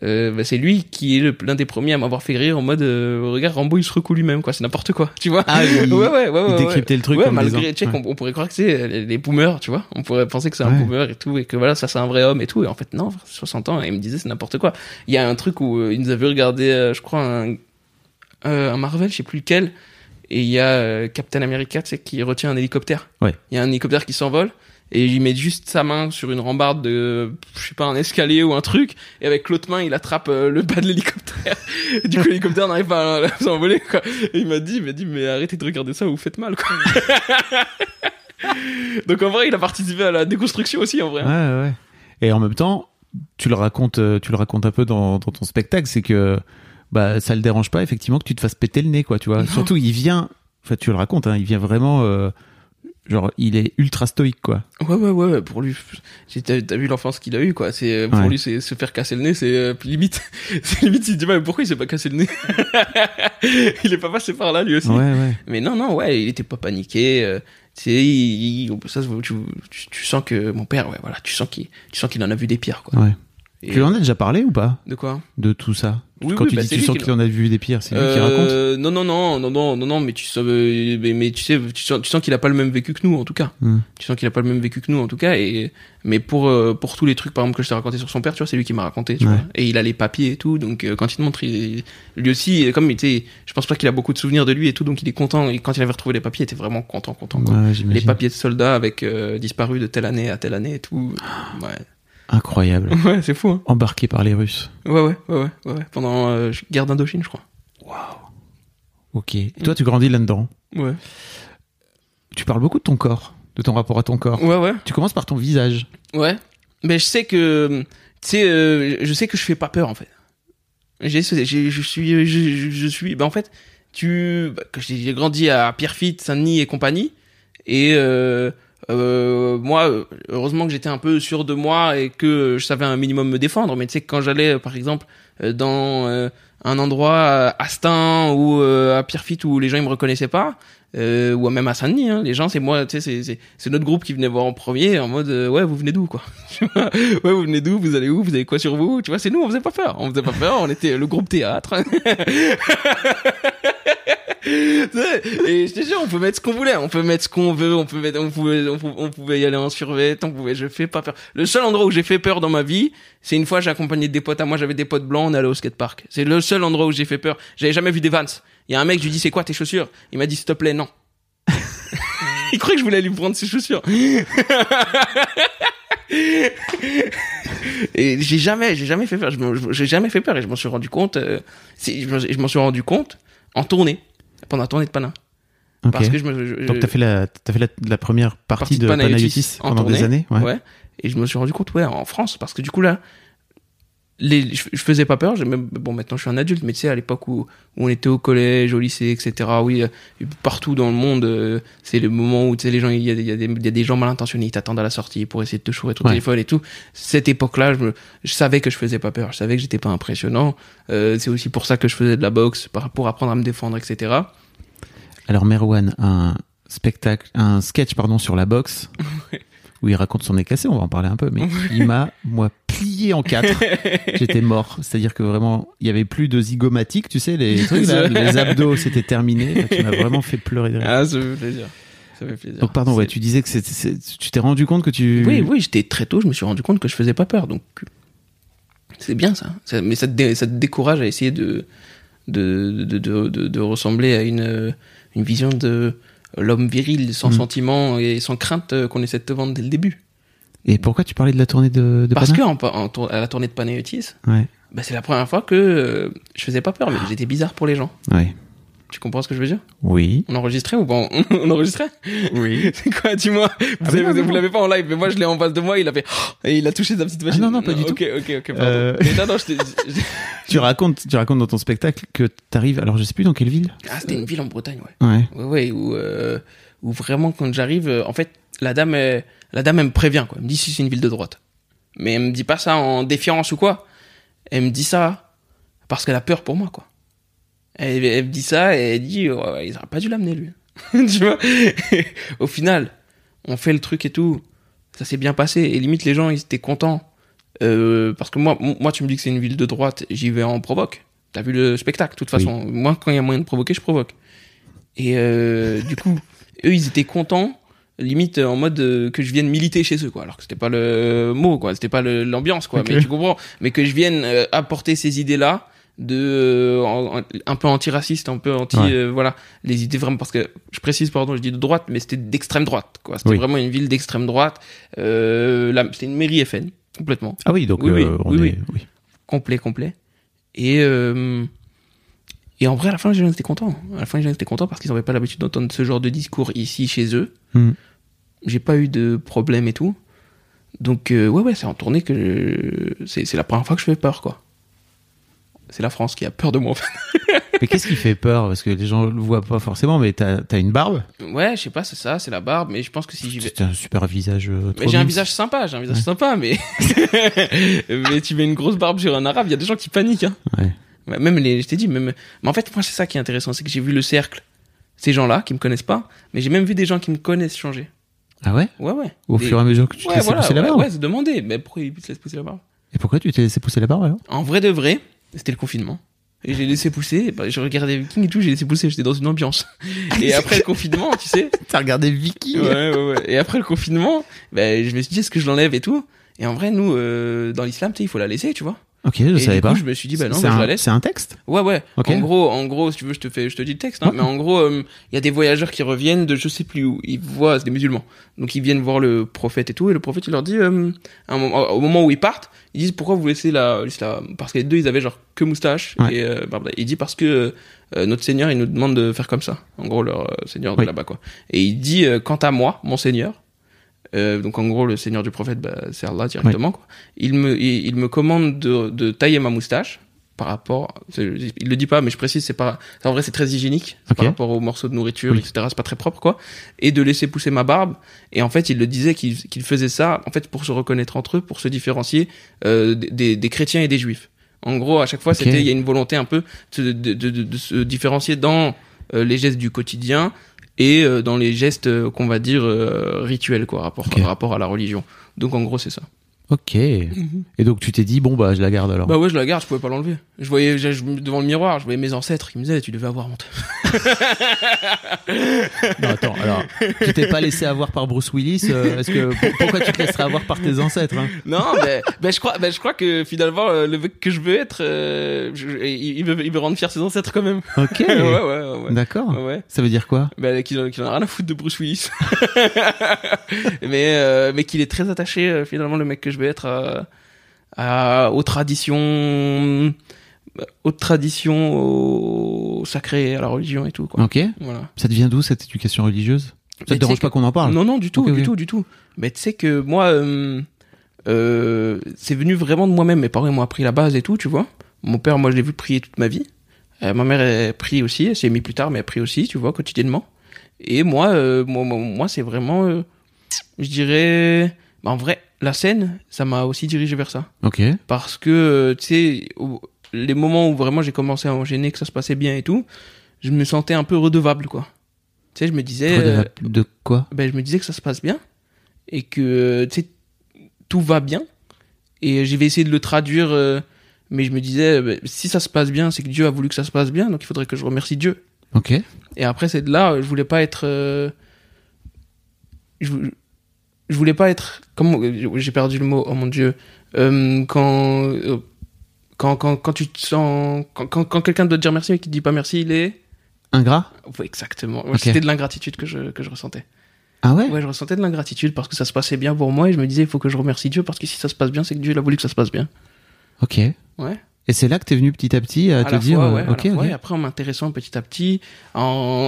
euh, euh, bah, c'est lui qui est l'un des premiers à m'avoir fait rire en mode, euh, regarde, Rambo, il se recoue lui-même, quoi. C'est n'importe quoi, tu vois. Ah, il- ouais, [laughs] ouais, ouais, ouais, il ouais. décryptait le truc Ouais, malgré, ouais. qu'on- on, pourrait croire que c'est les, les boomers, tu vois. On pourrait penser que c'est un boomer et tout, et que voilà, ça c'est un vrai homme et tout. Et en fait, non, frère, c'est 60 ans, et il me disait c'est n'importe quoi. Il y a un truc où euh, il nous avait regardé, euh, je crois, un, euh, un Marvel, je sais plus lequel, et il y a euh, Captain America, tu sais, qui retient un hélicoptère. Ouais. Il y a un hélicoptère qui s'envole. Et il met juste sa main sur une rambarde de, je sais pas, un escalier ou un truc. Et avec l'autre main, il attrape euh, le bas de l'hélicoptère. [laughs] du coup, l'hélicoptère n'arrive pas à, à [laughs] s'envoler, quoi. Et il m'a dit, il m'a dit, mais arrêtez de regarder ça, vous faites mal, quoi. [laughs] Donc en vrai, il a participé à la déconstruction aussi, en vrai. Ouais, ouais, ouais. Et en même temps, tu le racontes, euh, tu le racontes un peu dans, dans ton spectacle, c'est que bah ça le dérange pas effectivement que tu te fasses péter le nez, quoi, tu vois. Non. Surtout, il vient, enfin tu le racontes, hein, il vient vraiment, euh, genre, il est ultra stoïque, quoi. Ouais, ouais, ouais, pour lui, t'as vu l'enfance qu'il a eu, quoi. C'est, pour Ouais. lui, c'est se faire casser le nez, c'est euh, limite, [laughs] c'est limite, il se dit, mais pourquoi il s'est pas cassé le nez? [laughs] il est pas passé par là, lui aussi. Ouais, ouais. Mais non, non, ouais, il était pas paniqué. euh, tu sais, il- il- ça, tu, tu, tu sens que mon père, ouais, voilà, tu sens qu'il, tu sens qu'il en a vu des pires, quoi. ouais. Et- Tu lui en as déjà parlé ou pas De quoi? De tout ça Oui, Quand oui, tu bah, dis tu sens qui qu'il en a vu des pires, c'est lui qui Euh, raconte. Non, non, non, non, non, non, non, mais tu sens, euh, mais, mais tu sais, tu sens, tu sens qu'il a pas le même vécu que nous, en tout cas. Hmm. Tu sens qu'il a pas le même vécu que nous, en tout cas. Et mais pour euh, pour tous les trucs, par exemple, que je t'ai raconté sur son père, tu vois, c'est lui qui m'a raconté, tu Ouais. vois. Et il a les papiers et tout, donc quand il te montre, il- lui aussi, comme il était, je pense pas qu'il a beaucoup de souvenirs de lui et tout, donc il est content. Et quand il avait retrouvé les papiers, il était vraiment content, content. Quoi. Ouais, les papiers de soldats avec euh, disparu de telle année à telle année et tout. Ouais, Incroyable. [laughs] ouais, c'est fou. Hein. Embarqué par les Russes. Ouais, ouais, ouais, ouais. Pendant euh, guerre d'Indochine, je crois. Ok. Et toi, tu grandis là-dedans. Ouais. Tu parles beaucoup de ton corps, de ton rapport à ton corps. Ouais, ouais. Tu commences par ton visage. Ouais. Mais je sais que, tu sais, euh, je sais que je fais pas peur en fait. J'ai, je suis, je, suis, bah en fait, tu, bah, j'ai grandi à Pierrefitte, Saint-Denis et compagnie, et euh, euh, moi, heureusement que j'étais un peu sûr de moi et que je savais un minimum me défendre. Mais tu sais, quand j'allais, par exemple, euh, dans euh, un endroit à Astin ou euh, à Pierrefitte où les gens ils me reconnaissaient pas, euh, ou même à Saint-Denis, hein, les gens, c'est moi, tu sais, c'est- notre groupe qui venait voir en premier en mode, euh, ouais, vous venez d'où quoi? [laughs] Ouais, vous venez d'où? Vous allez où? Vous avez quoi sur vous? Tu vois, c'est nous, on faisait pas peur, on faisait pas peur, on était le groupe théâtre. [laughs] Et je te jure, on peut mettre ce qu'on voulait, on peut mettre ce qu'on veut, on peut mettre, on pouvait, on y aller en survêt, on pouvait, je fais pas peur. Le seul endroit où j'ai fait peur dans ma vie, c'est une fois j'ai accompagné des potes à moi, j'avais des potes blancs, on allait au skatepark. C'est le seul endroit où j'ai fait peur. J'avais jamais vu des Vans. Il y a un mec, je lui dis c'est quoi tes chaussures? Il m'a dit s'il te plaît non. [laughs] Il croyait que je voulais lui prendre ses chaussures. [laughs] et j'ai jamais, j'ai jamais fait peur. J'ai jamais fait peur et je m'en suis rendu compte. euh, je m'en suis rendu compte en tournée pendant la tournée de Panin. Ok. Parce que je me. je- Donc t'as fait la, t'as fait la, la première partie, Partie de Panayotis Panayotis en pendant des tournée. années. Ouais. Ouais. Et je me suis rendu compte, ouais, en France, parce que du coup là, les, je, je faisais pas peur. Même, bon, maintenant je suis un adulte, mais tu sais, à l'époque où, où on était au collège, au lycée, etc. Oui, euh, partout dans le monde, euh, c'est le moment où tu sais les gens, il y des- y des, y a des gens mal intentionnés, ils t'attendent à la sortie pour essayer de te chourer ton Ouais. téléphone et tout. Cette époque-là, je, me- je savais que je faisais pas peur. Je savais que j'étais pas impressionnant. Euh, c'est aussi pour ça que je faisais de la boxe, pour apprendre à me défendre, etc. Alors Merwan, un spectacle, un sketch pardon sur la boxe où il raconte son nez cassé, on va en parler un peu, mais il m'a moi plié en quatre. [laughs] J'étais mort, c'est-à-dire que vraiment il y avait plus de zygomatique, tu sais les trucs là, [laughs] les abdos c'était terminé. Tu m'as vraiment fait pleurer de rire. Ah, ça fait plaisir. Ça fait plaisir. Donc pardon, ouais, tu disais que tu t'es rendu compte que tu Oui, oui, j'étais très tôt, je me suis rendu compte que je faisais pas peur. Donc, c'est bien ça. Ça- mais ça te, dé- ça te décourage à essayer de, de, de, de, ressembler à une, une vision de l'homme viril, sans Mhm. sentiment et sans crainte euh, qu'on essaie de te vendre dès le début. Et pourquoi tu parlais de la tournée de, de Parce que en, à la tournée de Panayotis, Ouais, bah, c'est la première fois que euh, je faisais pas peur, mais j'étais bizarre pour les gens. ouais, Tu comprends ce que je veux dire? Oui, On enregistrait ou pas? On enregistrait? Oui. [laughs] C'est quoi, dis-moi? Vous, Ah, non, vous non. l'avez pas en live, mais moi je l'ai en face de moi, il a fait [gasps] et il a touché sa petite machine. non, non, pas du Ok, ok, ok, pardon. Euh. Mais non, non, je [laughs] Tu racontes, tu racontes dans ton spectacle que t'arrives. Alors je sais plus dans quelle ville. Ah, c'était une ville en Bretagne, ouais. Ouais. Ouais, ouais, où, euh, où vraiment quand j'arrive, euh, en fait, la dame, elle- la dame, elle me prévient, quoi. Elle me dit si c'est une ville de droite. Mais elle me dit pas ça en défiance ou quoi. Elle me dit ça parce qu'elle a peur pour moi, quoi. Elle, elle me dit ça et elle dit, ouais, ils auraient pas dû l'amener, lui. [laughs] tu vois? Au final, on fait le truc et tout. Ça s'est bien passé. Et limite, les gens, ils étaient contents. Euh, parce que moi, moi, tu me dis que c'est une ville de droite, j'y vais en provoque. T'as vu le spectacle, de toute Oui. façon. Moi, quand il y a moyen de provoquer, je provoque. Et euh, du coup, [laughs] eux, ils étaient contents, limite en mode euh, que je vienne militer chez eux, quoi. Alors que c'était pas le mot, quoi. C'était pas l'ambiance, quoi. Mais tu comprends? Mais que je vienne euh, apporter ces idées-là de euh, un peu antiraciste, un peu anti, Ouais. euh, voilà, les idées vraiment parce que je précise, pardon, je dis de droite, mais c'était d'extrême droite, quoi. C'était Oui. vraiment une ville d'extrême droite. Euh, c'était une mairie FN, complètement. Ah oui, donc Oui, oui, euh, on oui, est. Oui. complet, complet. Et, euh, et en vrai, à la fin, les gens étaient contents. À la fin, les gens étaient contents parce qu'ils n'avaient pas l'habitude d'entendre ce genre de discours ici, chez eux. Hmm. J'ai pas eu de problème et tout. Donc, euh, ouais, ouais, c'est en tournée que je- c'est c'est la première fois que je fais peur, quoi. C'est la France qui a peur de moi, en fait. [laughs] Mais qu'est-ce qui fait peur? Parce que les gens le voient pas forcément, mais t'as as une barbe? Ouais, je sais pas, c'est ça, c'est la barbe, mais je pense que si j'y vais. C'est un super visage. euh, Mais j'ai un visage sympa, j'ai un visage sympa, mais. [laughs] mais tu mets une grosse barbe sur un arabe, il y a des gens qui paniquent, hein. Ouais. Même les, je t'ai dit, même, mais en fait, moi, c'est ça qui est intéressant, c'est que j'ai vu le cercle, ces gens-là qui me connaissent pas, mais j'ai même vu des gens qui me connaissent changer. Ah ouais? Ouais, ouais. Au Des- fur et à mesure que tu te Ouais, laissais voilà, pousser la barbe. ouais, c'est demandé, mais pourquoi ils se laissent pousser la barbe? Et pourquoi tu t'es laissé pousser la barbe alors? En vrai de vrai, c'était le confinement. Et j'ai laissé pousser, bah, je regardais Viking et tout, j'ai laissé pousser, j'étais dans une ambiance. Et [laughs] après le confinement, tu sais, T'as regardé Vicky ouais, ouais, ouais. Et après le confinement, ben, je me suis dit, est-ce que je l'enlève et tout? Et en vrai, nous, euh, dans l'islam, tu sais, il faut la laisser, tu vois. Ok, je et savais du pas. coup, je me suis dit, bah non, C'est bah, je un- la laisse. C'est un texte Ouais, ouais. Ok. En gros, en gros, si tu veux, je te fais, je te dis le texte, hein, Ouais. mais en gros, euh, il y a des voyageurs qui reviennent de je sais plus où. Ils voient, c'est des musulmans. Donc ils viennent voir le prophète et tout, et le prophète il leur dit, euh, à un moment- au moment où ils partent, ils disent pourquoi vous laissez la, l'islam Parce que les deux ils avaient genre que moustache. Ouais. Et euh, barbe. il dit parce que euh, notre Seigneur il nous demande de faire comme ça. En gros, leur euh, Seigneur de Oui. là-bas quoi. Et il dit, euh, quant à moi, mon Seigneur. Euh, donc en gros le Seigneur du prophète bah, c'est Allah directement quoi. Il me il, il me commande de, de tailler ma moustache par rapport il le dit pas mais je précise c'est pas en vrai c'est très hygiénique. Par rapport aux morceaux de nourriture Oui. etc c'est pas très propre quoi. Et de laisser pousser ma barbe. Et en fait il le disait qu'il qu'il faisait ça en fait pour se reconnaître entre eux pour se différencier euh, des- des, chrétiens et des juifs. En gros à chaque fois c'était il y a une volonté un peu de, de, de, de- de se différencier dans euh, les gestes du quotidien et euh, dans les gestes euh, qu'on va dire euh, rituels quoi rapport Ok. rapport à la religion donc en gros c'est ça Ok. Et donc tu t'es dit, bon bah je la garde alors. bah ouais je la garde je pouvais pas l'enlever je voyais je- je- devant le miroir je voyais mes ancêtres qui me disaient tu devais avoir honte [laughs] Non, attends, alors, tu t'es pas laissé avoir par Bruce Willis euh, Est-ce que pour- pourquoi tu te laisserais avoir par tes ancêtres hein? Non, mais, mais je crois, mais je crois que finalement euh, le mec que je veux être, euh, je- il, il veut, il veut rendre fier ses ancêtres quand même. Ok. [laughs] ouais, ouais, ouais. ouais. D'accord. Ouais. Ça veut dire quoi? Bah, qu'il en, qu'il en a rien à foutre de Bruce Willis. [laughs] mais euh, mais qu'il est très attaché euh, finalement le mec que je veux être à, à- aux traditions, aux traditions, au sacré, à la religion et tout quoi. Ok. Voilà. Ça te vient d'où cette éducation religieuse? Ça te dérange pas qu'on en parle? Non, non, du tout, du tout, du tout. Mais tu sais que moi, euh, euh, c'est venu vraiment de moi-même. Mes parents m'ont appris la base et tout, tu vois. Mon père, moi, je l'ai vu prier toute ma vie. Euh, ma mère, elle prie aussi. Elle s'est mis plus tard, mais elle prie aussi, tu vois, quotidiennement. Et moi, euh, moi, moi, moi, c'est vraiment, euh, je dirais, bah, en vrai, la scène, ça m'a aussi dirigé vers ça. Ok. Parce que, euh, tu sais, les moments où vraiment j'ai commencé à enchaîner, que ça se passait bien et tout, je me sentais un peu redevable, quoi. Tu sais, je me disais, euh, Redevable De quoi? ben, je me disais que ça se passe bien et que euh, tu sais tout va bien et j'ai essayé de le traduire euh, mais je me disais euh, ben, si ça se passe bien c'est que Dieu a voulu que ça se passe bien donc il faudrait que je remercie Dieu Ok. et après c'est de là euh, je voulais pas être euh, je, je voulais pas être comment j'ai perdu le mot oh mon dieu Euh, quand, euh, quand quand quand tu te sens quand quand, quand quelqu'un doit te dire merci et qui te dit pas merci il est Ingrat? Ouais, exactement c'était de l'ingratitude que je que je ressentais Ah ouais, Ouais, je ressentais de l'ingratitude parce que ça se passait bien pour moi et je me disais, il faut que je remercie Dieu parce que si ça se passe bien, c'est que Dieu il a voulu que ça se passe bien. Ok. Ouais. Et c'est là que t'es venu petit à petit à, À te dire, fois, euh, ouais, à ok, la fois, ok. et après en m'intéressant petit à petit, en,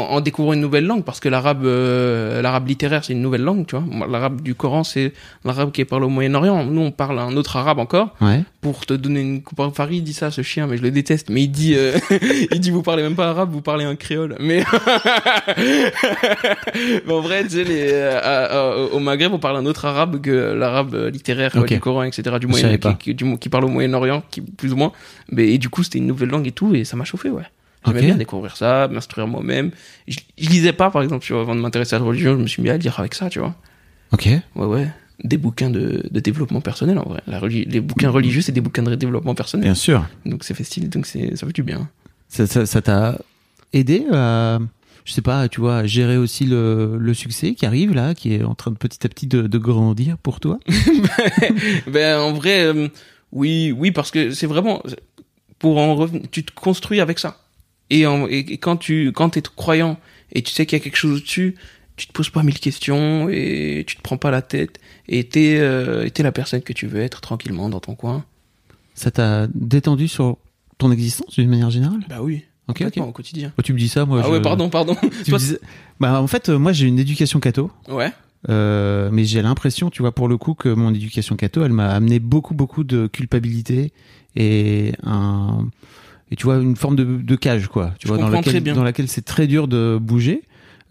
en découvrant une nouvelle langue parce que l'arabe, euh, l'arabe littéraire, c'est une nouvelle langue, tu vois. L'arabe du Coran, c'est l'arabe qui est parlé au Moyen-Orient. Nous, on parle un autre arabe encore. Ouais. Pour te donner une comparaison, Farid il dit ça, ce chien, mais je le déteste. Mais il dit, euh, [laughs] il dit, vous parlez même pas arabe, vous parlez un créole. Mais, [laughs] mais en vrai, tu sais, les, euh, au Maghreb, on parle un autre arabe que l'arabe littéraire quoi, Ok. du Coran, etc. Du Moyen, qui, qui, du- qui parle au Moyen-Orient, qui plus ou moins. Mais et du coup, c'était une nouvelle langue et tout, et ça m'a chauffé, ouais. J'aimais bien découvrir ça, m'instruire moi-même. Je, je lisais pas, par exemple, tu vois, avant de m'intéresser à la religion, je me suis mis à lire avec ça, tu vois. Ok. Ouais, ouais. Des bouquins de, de développement personnel, en vrai. La les bouquins religieux, c'est des bouquins de développement personnel. Bien sûr. Donc c'est style, donc c'est, ça fait du bien. Ça ça- ça t'a aidé à, je sais pas, tu vois, à gérer aussi le, le succès qui arrive là, qui est en train de petit à petit de, de grandir pour toi? [laughs] ben, en vrai, euh, oui, oui, parce que c'est vraiment, pour en revenir, tu te construis avec ça. Et, en- et, et quand tu, quand t'es croyant et tu sais qu'il y a quelque chose au-dessus, tu te poses pas mille questions et tu te prends pas la tête et t'es, euh, la personne que tu veux être tranquillement dans ton coin. Ça t'a détendu sur ton existence d'une manière générale? Bah oui. Ok, ok. Au quotidien. Oh, tu me dis ça, moi. ah je- ouais, pardon, pardon. Tu Toi, me disais- Bah, en fait, euh, moi, j'ai une éducation catho. Ouais. Euh, mais j'ai l'impression, tu vois, pour le coup, que mon éducation catho, elle m'a amené beaucoup, beaucoup de culpabilité et un, et tu vois, une forme de, de cage, quoi. Tu Je vois, dans laquelle, bien. dans laquelle c'est très dur de bouger.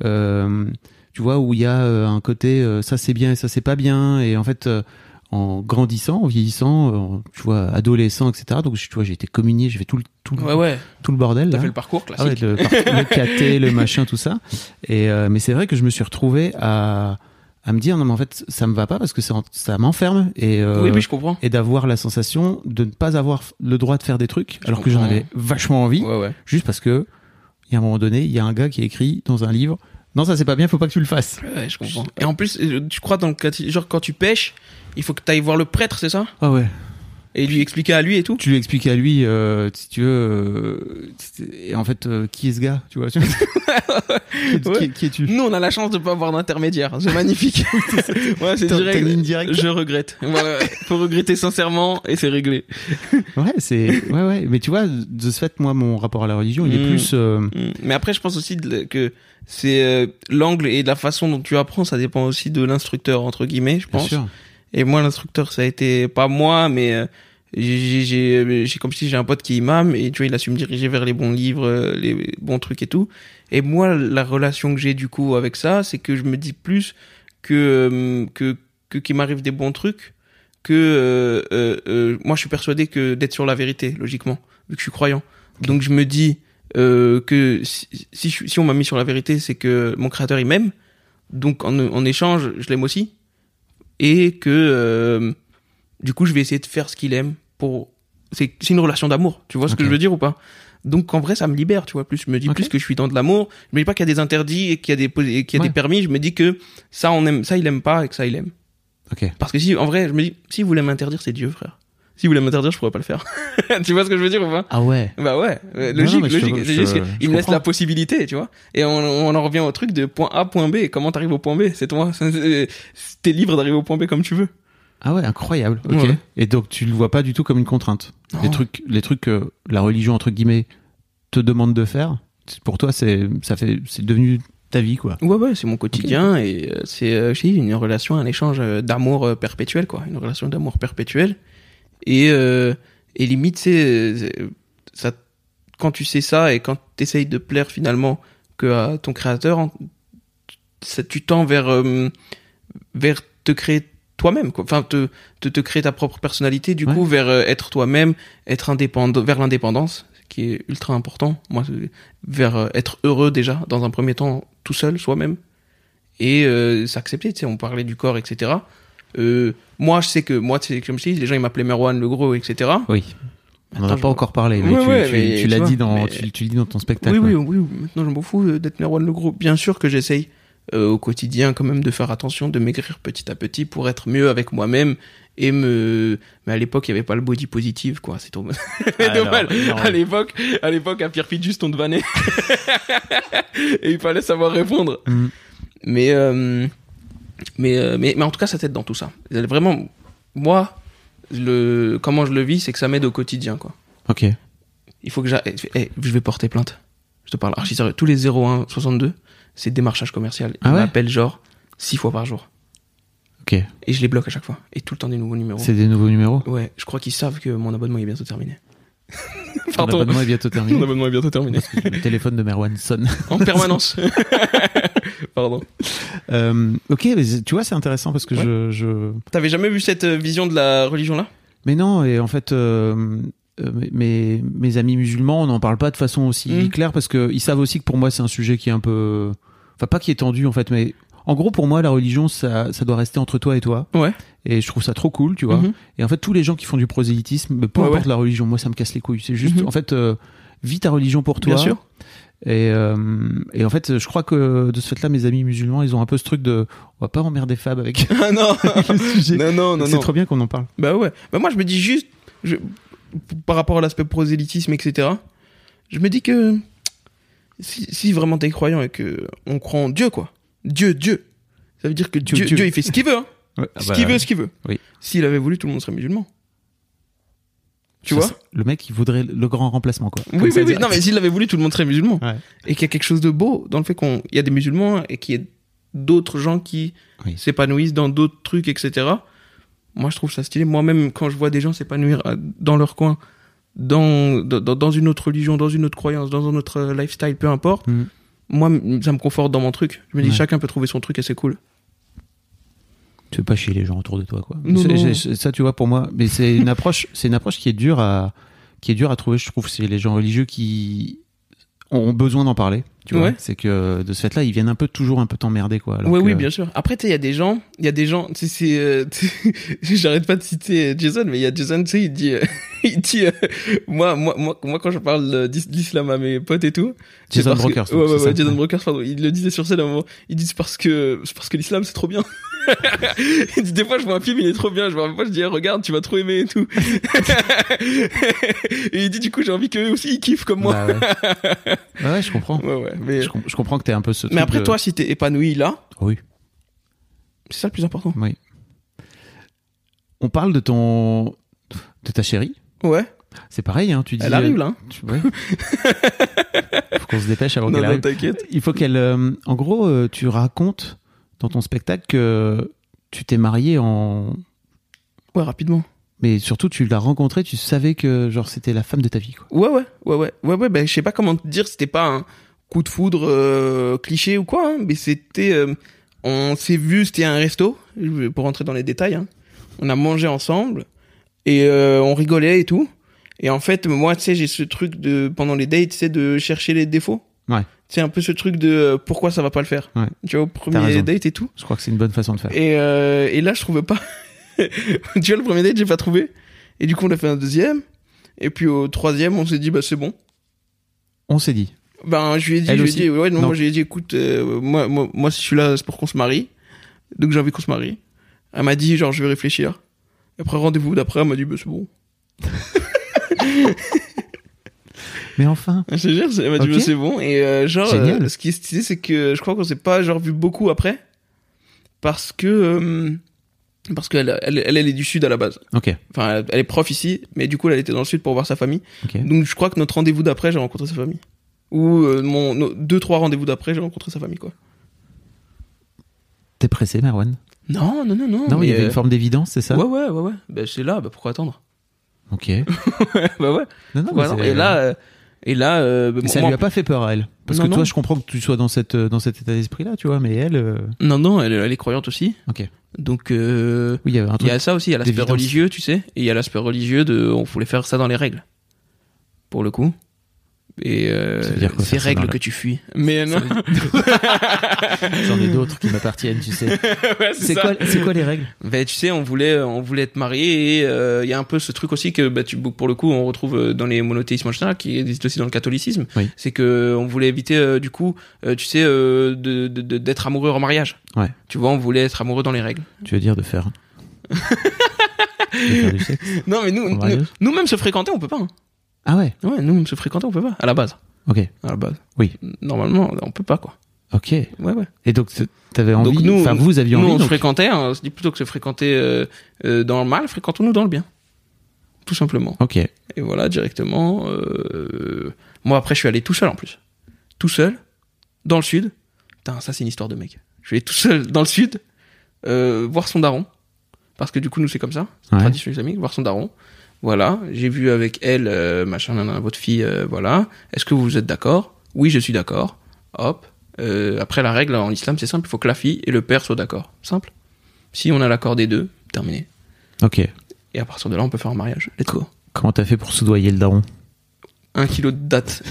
Euh, tu vois, où il y a euh, un côté, euh, ça c'est bien et ça c'est pas bien. Et en fait, en grandissant, en vieillissant, tu vois, adolescent, etc. Donc, tu vois, j'ai été communié, j'ai fait tout le, tout, le- Ouais, ouais. tout le bordel. T'as fait le parcours Ah ouais, classique. le, par- le caté, le machin, tout ça. Et euh, mais c'est vrai que je me suis retrouvé à à me dire non mais en fait ça me va pas parce que ça, m'enferme et euh, oui, oui, je comprends. et d'avoir la sensation de ne pas avoir le droit de faire des trucs Je alors que j'en avais vachement envie Ouais, ouais. juste parce que il y a un moment donné il y a un gars qui a écrit dans un livre non ça c'est pas bien faut pas que tu le fasses Ouais, je comprends. Et en plus, euh, tu crois dans le cas, genre quand tu pêches, il faut que tu ailles voir le prêtre, c'est ça? Ah ouais Et lui expliquer à lui et tout. tu lui expliques à lui euh, si tu veux euh, et en fait euh, qui est ce gars tu vois [laughs] qui, qui- Ouais. qui es-tu Nous, on a la chance de pas avoir d'intermédiaire. C'est magnifique. [laughs] [laughs] ouais, c'est direct. ligne directe Je regrette. Voilà. Faut regretter sincèrement et c'est réglé. Ouais, c'est ouais ouais, mais tu vois de ce fait moi mon rapport à la religion, il est Mm. plus euh, Mm. Mais après, je pense aussi que c'est euh, l'angle et la façon dont tu apprends, ça dépend aussi de l'instructeur entre guillemets, je bien pense. sûr. Et moi, l'instructeur, ça a été pas moi, mais euh, j'ai, j'ai, comme si j'ai un pote qui est imam et tu vois, il a su me diriger vers les bons livres, euh, les bons trucs et tout. Et moi, la relation que j'ai du coup avec ça, c'est que je me dis plus que euh, que que qu'il m'arrive des bons trucs que euh, euh, euh, moi, je suis persuadé que d'être sur la vérité, logiquement, vu que je suis croyant. Donc je me dis euh, que si, si, si on m'a mis sur la vérité, c'est que mon créateur il m'aime. Donc en, en échange, je l'aime aussi et que euh, du coup je vais essayer de faire ce qu'il aime pour c'est c'est une relation d'amour tu vois ce que je veux dire ou pas? Donc en vrai ça me libère tu vois plus je me dis plus que je suis dans de l'amour. Je me dis pas qu'il y a des interdits et qu'il y a des et qu'il y a Ouais. des permis. Je me dis que ça on aime ça il aime pas et que ça il aime. Ok. parce que si en vrai je me dis si vous voulez m'interdire c'est Dieu frère si vous voulez m'interdire je pourrais pas le faire [laughs] tu vois ce que je veux dire ou pas? Ah ouais. bah ouais, Non, logique, je logique. je juste je il me laisse la possibilité, tu vois. Et on, on en revient au truc de point A, point B. Comment t'arrives au point B? C'est toi. [laughs] T'es libre d'arriver au point B comme tu veux. Ah ouais, incroyable. Ok. Ouais. Et donc tu le vois pas du tout comme une contrainte. Les trucs, les trucs que la religion entre guillemets te demande de faire, pour toi c'est ça fait c'est devenu ta vie, quoi. Ouais, ouais, c'est mon quotidien et euh, c'est euh, une relation, un échange euh, d'amour euh, perpétuel, quoi. Une relation d'amour perpétuel. Et, euh, et limite, c'est ça, quand tu sais ça et quand tu essayes de plaire finalement que à ton créateur, ça, tu tends vers, euh, vers te créer toi-même, quoi. Enfin, te, te, te créer ta propre personnalité, du Ouais. coup, vers euh, être toi-même, être indépendant, vers l'indépendance, ce qui est ultra important. Moi, vers euh, être heureux déjà, dans un premier temps, tout seul, soi-même. Et euh, s'accepter, tu sais, on parlait du corps, etc. Euh, moi, je sais que, moi, tu sais, comme je dis, les gens, ils m'appelaient Merwan le gros, etc. Oui. On n'en a pas encore parlé, mais Ouais, tu, ouais, tu- mais tu tu l'as vois, dit dans, mais- tu, tu le dis dans ton spectacle. Oui, oui, oui. Maintenant, je m'en fous euh, d'être Merwan le gros. Bien sûr que j'essaye euh, au quotidien quand même de faire attention, de maigrir petit à petit pour être mieux avec moi-même et me. Mais à l'époque, il y avait pas le body positive, quoi. C'est trop. [laughs] C'est dommage. non, À l'époque, à l'époque, à Pierre juste on te vannait. [laughs] et il fallait savoir répondre. Mhm. Mais, euh, mais, euh, mais, mais en tout cas, ça t'aide dans tout ça. Vraiment, moi, le, comment je le vis, c'est que ça m'aide au quotidien, quoi. Ok. Il faut que j'arrête. Eh, je vais porter plainte. Je te parle archi sérieux. Tous les 01 62, c'est démarchage commercial. Ils Ah ouais m'appellent genre six fois par jour. Ok. Et je les bloque à chaque fois. Et tout le temps des nouveaux numéros. C'est des nouveaux numéros Ouais, je crois qu'ils savent que mon abonnement est bientôt terminé. Pardon. abonnement est bientôt [laughs] Mon terminé. abonnement est bientôt terminé. Le téléphone de Merwan sonne. en permanence. [laughs] Pardon. Euh, ok, mais tu vois, c'est intéressant parce que Ouais. je, je. T'avais jamais vu cette euh, vision de la religion là? Mais non, et en fait, euh, mes, mes amis musulmans, on n'en parle pas de façon aussi Mm. claire parce qu'ils savent aussi que pour moi, c'est un sujet qui est un peu. Enfin, pas qui est tendu en fait, mais en gros, pour moi, la religion, ça, ça doit rester entre toi et toi. Ouais. Et je trouve ça trop cool, tu vois. Mhm. Et en fait, tous les gens qui font du prosélytisme, peu Ouais, importe ouais. la religion, moi, ça me casse les couilles. C'est juste, Mhm. en fait, euh, vis ta religion pour toi. Bien sûr. Et, euh, et en fait, je crois que de ce fait-là, mes amis musulmans, ils ont un peu ce truc de, on va pas emmerder Fab avec [laughs] Ah non [laughs] le sujet. Non, non, non, C'est trop bien qu'on en parle. Bah ouais. Bah moi, je me dis juste, je- par rapport à l'aspect prosélytisme, etc., je me dis que si, si vraiment t'es croyant et que on croit en Dieu, quoi. Dieu, Dieu. Ça veut dire que Dieu, Dieu, il fait ce qu'il veut, hein. [laughs] Ouais, ah ce bah, qu'il veut, ce qu'il veut. oui. S'il avait voulu, tout le monde serait musulman. Tu ça, vois Le mec, il voudrait le grand remplacement, quoi. Oui, oui, oui. Non, mais s'il avait voulu, tout le monde serait musulman. Ouais. Et qu'il y a quelque chose de beau dans le fait qu'il y a des musulmans et qu'il y ait d'autres gens qui Oui. s'épanouissent dans d'autres trucs, etc. Moi, je trouve ça stylé. Moi-même, quand je vois des gens s'épanouir euh, dans leur coin, dans, dans, dans une autre religion, dans une autre croyance, dans un autre euh, lifestyle, peu importe, Mhm. moi, ça me conforte dans mon truc. Je me dis, Ouais. chacun peut trouver son truc et c'est cool. Tu veux pas chier les gens autour de toi, quoi. Non, non. Ça, tu vois, pour moi, mais c'est une approche, c'est une approche qui est dure à, qui est dure à trouver, je trouve. C'est les gens religieux qui ont besoin d'en parler. Tu vois, Ouais. c'est que de ce fait-là, ils viennent un peu toujours un peu t'emmerder, quoi. alors ouais, que- oui, bien sûr. Après, tu il y a des gens, il y a des gens, tu sais, c'est, euh, [laughs] j'arrête pas de citer Jason, mais il y a Jason, tu sais, il dit, euh, [laughs] il dit, euh, moi, moi, moi, moi, quand je parle d'is- d'islam à mes potes et tout, Jason parce que- Brokers, ouais, ouais, ouais. Jason Brokers, pardon, il le disait sur scène à un moment, il dit c'est parce que, c'est parce que l'islam c'est trop bien. Il [laughs] dit des fois je vois un film, il est trop bien, je vois fois je dis eh, regarde, tu vas trop aimer et tout. [laughs] et il dit du coup j'ai envie qu'eux aussi ils kiffent comme moi. Bah ouais. [laughs] Ouais, ouais, je comprends. Ouais, ouais, mais, Je, com- je comprends que t'es un peu ce mais truc après de- toi, si t'es épanoui là, Oui. c'est ça le plus important. Oui. On parle de ton, de ta chérie. Ouais, C'est pareil, hein. Tu dis. elle arrive là. hein. Tu... ouais. Faut qu'on se dépêche avant Non, qu'elle non, arrive. t'inquiète. Il faut qu'elle. euh, en gros, euh, tu racontes dans ton spectacle que tu t'es marié en. Ouais, rapidement. Mais surtout, tu l'as rencontrée, tu savais que genre c'était la femme de ta vie, quoi. Ouais, ouais, ouais, ouais, ouais, ouais, ben, je sais pas comment te dire, c'était pas un coup de foudre euh, cliché ou quoi, hein, mais c'était, euh, on s'est vu, c'était un resto, pour rentrer dans les détails, hein. on a mangé ensemble et euh, on rigolait et tout. Et en fait, moi, tu sais, j'ai ce truc de pendant les dates, tu sais, de chercher les défauts. Ouais. C'est un peu ce truc de euh, pourquoi ça va pas le faire. Ouais. Tu vois, au premier date et tout. Je crois que c'est une bonne façon de faire. Et, euh, et là, je trouvais pas. [laughs] tu vois, le premier date, j'ai pas trouvé. Et du coup, on a fait un deuxième. Et puis au troisième, on s'est dit, bah c'est bon. On s'est dit. Ben, je lui ai dit, Elle je lui ai dit, ouais, non, Non. moi, je lui ai dit, écoute, euh, moi, moi, moi, si je suis là, c'est pour qu'on se marie. Donc, j'ai envie qu'on se marie. Elle m'a dit, genre, je vais réfléchir. Et après, rendez-vous d'après, elle m'a dit, bah, c'est bon. [laughs] Mais enfin. Je te jure, elle m'a dit, Ok. bah, c'est bon. Et, euh, genre, Génial. euh, ce qui est stylé, c'est que je crois qu'on s'est pas, genre, vu beaucoup après. Parce que, euh, parce qu'elle, elle, elle, elle est du sud à la base. Ok. Enfin, elle, est prof ici, mais du coup, elle était dans le sud pour voir sa famille. Donc, je crois que notre rendez-vous d'après, j'ai rencontré sa famille. Ou mon nos deux trois rendez-vous d'après, j'ai rencontré sa famille quoi. T'es pressé, Merwan Non, non, non, non. Non, il y avait une forme d'évidence, c'est ça? Ouais, ouais, ouais, ouais. Ben, c'est là, ben, pourquoi attendre? Ok. [laughs] Non, Bah ouais. non, mais attendre? c'est- Et là, euh, et là, euh, Mais ça moi- lui a pas fait peur à elle. Parce Non, que toi, non. je comprends que tu sois dans cette dans cet état d'esprit là, tu vois, mais elle, euh, non, non, elle, elle est croyante aussi. ok. Donc, euh, Oui, il y un truc. y a ça aussi, il y a l'aspect religieux, tu sais, et il y a l'aspect religieux de, on voulait faire ça dans les règles, pour le coup. Et euh, ces règles que tu fuis. Mais non. [laughs] J'en ai d'autres qui m'appartiennent, tu sais. [laughs] Ouais, C'est quoi, c'est quoi les règles? Ben, tu sais, on voulait, on voulait être mariés et euh, il y a un peu ce truc aussi que, bah, tu, pour le coup, on retrouve euh, dans les monothéismes en général, qui existe aussi dans le catholicisme. Oui. C'est que on voulait éviter, euh, du coup, euh, tu sais, euh, de, de- de- d'être amoureux en mariage. Ouais. Tu vois, on voulait être amoureux dans les règles. Tu veux dire de faire [laughs] De faire du sexe? Non, mais nous, nous, mariage? nous-mêmes se fréquenter, on peut pas. hein. Ah ouais. Ouais, nous-mêmes se fréquenter, on peut pas. À la base. Ok. À la base. Oui. Normalement, on peut pas, quoi. Ok. Ouais, ouais. Et donc t'avais envie. Donc nous, enfin, vous aviez nous, envie. on se fréquentait, hein, on se dit plutôt que se fréquenter euh, euh, dans le mal, fréquentons-nous dans le bien. Tout simplement. Ok. Et voilà, directement. euh, Moi, après, je suis allé tout seul en plus. Tout seul, dans le sud. Putain, ça, c'est une histoire de mec. Je suis allé tout seul dans le sud, euh, voir son daron. Parce que du coup, nous, c'est comme ça. Ouais. tradition islamique, voir son daron. Voilà, j'ai vu avec elle, euh, machin, nanana, votre fille, euh, voilà. Est-ce que vous êtes d'accord? Oui, je suis d'accord. Hop. Euh, après, la règle en islam, c'est simple. Il faut que la fille et le père soient d'accord. Simple. Si on a l'accord des deux, terminé. Ok. Et à partir de là, on peut faire un mariage. Let's go. Comment t'as fait pour soudoyer le daron? Un kilo de dates.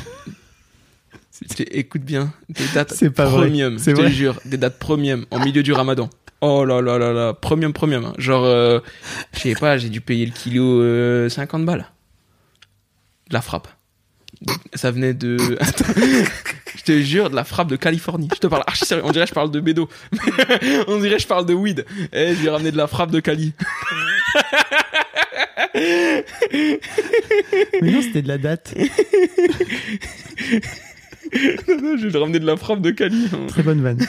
C'est- [laughs] Écoute bien, des dates C'est pas vrai. premium, C'est je te vrai. jure, des dates premium en milieu du ramadan. Oh là là là là, premium premium. hein. Genre, euh, je sais pas, j'ai dû payer le kilo euh, 50 balles. De la frappe. Ça venait de... [laughs] Attends, je te jure, de la frappe de Californie. Je te parle archi sérieux, on dirait que je parle de bédo. [laughs] on dirait que je parle de weed. Eh, j'ai ramené de la frappe de Cali. Mais non, c'était de la date. [laughs] [laughs] j'ai ramené de la frappe de Cali. hein. Très bonne vanne.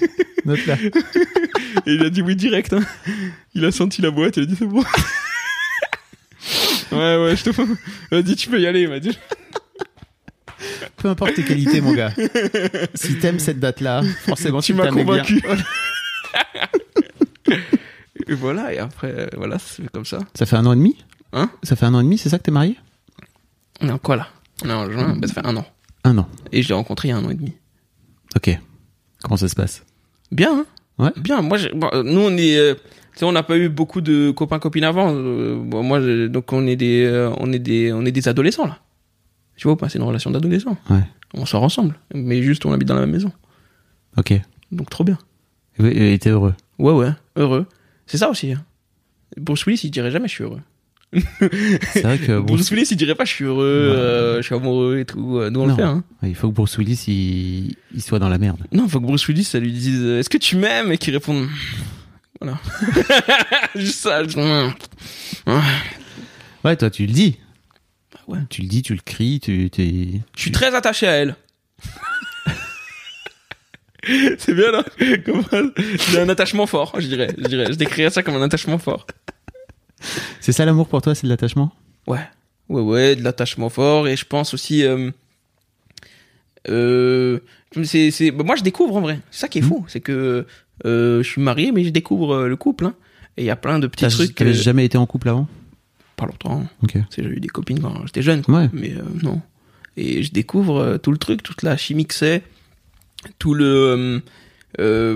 [laughs] Note là. Et il a dit oui direct. hein. Il a senti la boîte, il a dit c'est bon. [laughs] ouais, ouais, je te Vas-y, tu peux y aller, il m'a dit. Peu importe tes qualités, mon gars. Si t'aimes cette date-là, forcément Tu tu m'as t'aimes bien. convaincu. et voilà, et après, euh, voilà, fait comme ça. Ça fait un an et demi Hein? Ça fait un an et demi, c'est ça que t'es marié? On est en quoi là? On est en juin, bah, ça fait un an. Un an. Et je l'ai rencontré il y a un an et demi. Ok. Comment ça se passe? Bien, hein? Ouais. Bien, moi, bon, nous, on est. euh, tu sais, on n'a pas eu beaucoup de copains copines avant. euh, bon, moi, je- donc on est des, euh, on est des, on est des adolescents là. Tu vois, pas? C'est une relation d'adolescents. Ouais. On sort ensemble, mais juste on habite dans la même maison. Ok. Donc trop bien. et t'es heureux? Ouais, ouais, heureux. C'est ça aussi. Hein. Bruce Willis, il dirait jamais je suis heureux. C'est vrai que [laughs] Bruce. Willis, il dirait pas je suis heureux, euh, je suis amoureux et tout. Euh, Nous, on Non. le fait. Hein. il faut que Bruce Willis il... il soit dans la merde. Non, faut que Bruce Willis, ça lui dise euh, Est-ce que tu m'aimes? Et qu'il réponde Voilà. [laughs] Juste ça. juste, Ouais. Toi tu le dis. Bah ouais. Tu le dis, tu le cries, tu t'es. Je suis très attaché à elle. [laughs] C'est bien là Comme. J'ai un attachement fort, je dirais. Je dirais. Je décrirais ça comme un attachement fort. [laughs] C'est ça l'amour pour toi, c'est de l'attachement? Ouais, ouais, ouais, de l'attachement fort et je pense aussi. Euh, euh, bah, moi, je découvre en vrai. C'est ça qui est fou, c'est que euh, je suis marié, mais je découvre euh, le couple. hein. et il y a plein de petits trucs. t'avais euh, jamais été en couple avant? Pas longtemps. Ok. J'ai eu des copines quand j'étais jeune, quoi. Ouais. mais non. Et je découvre tout le truc, toute la chimie que c'est, tout le.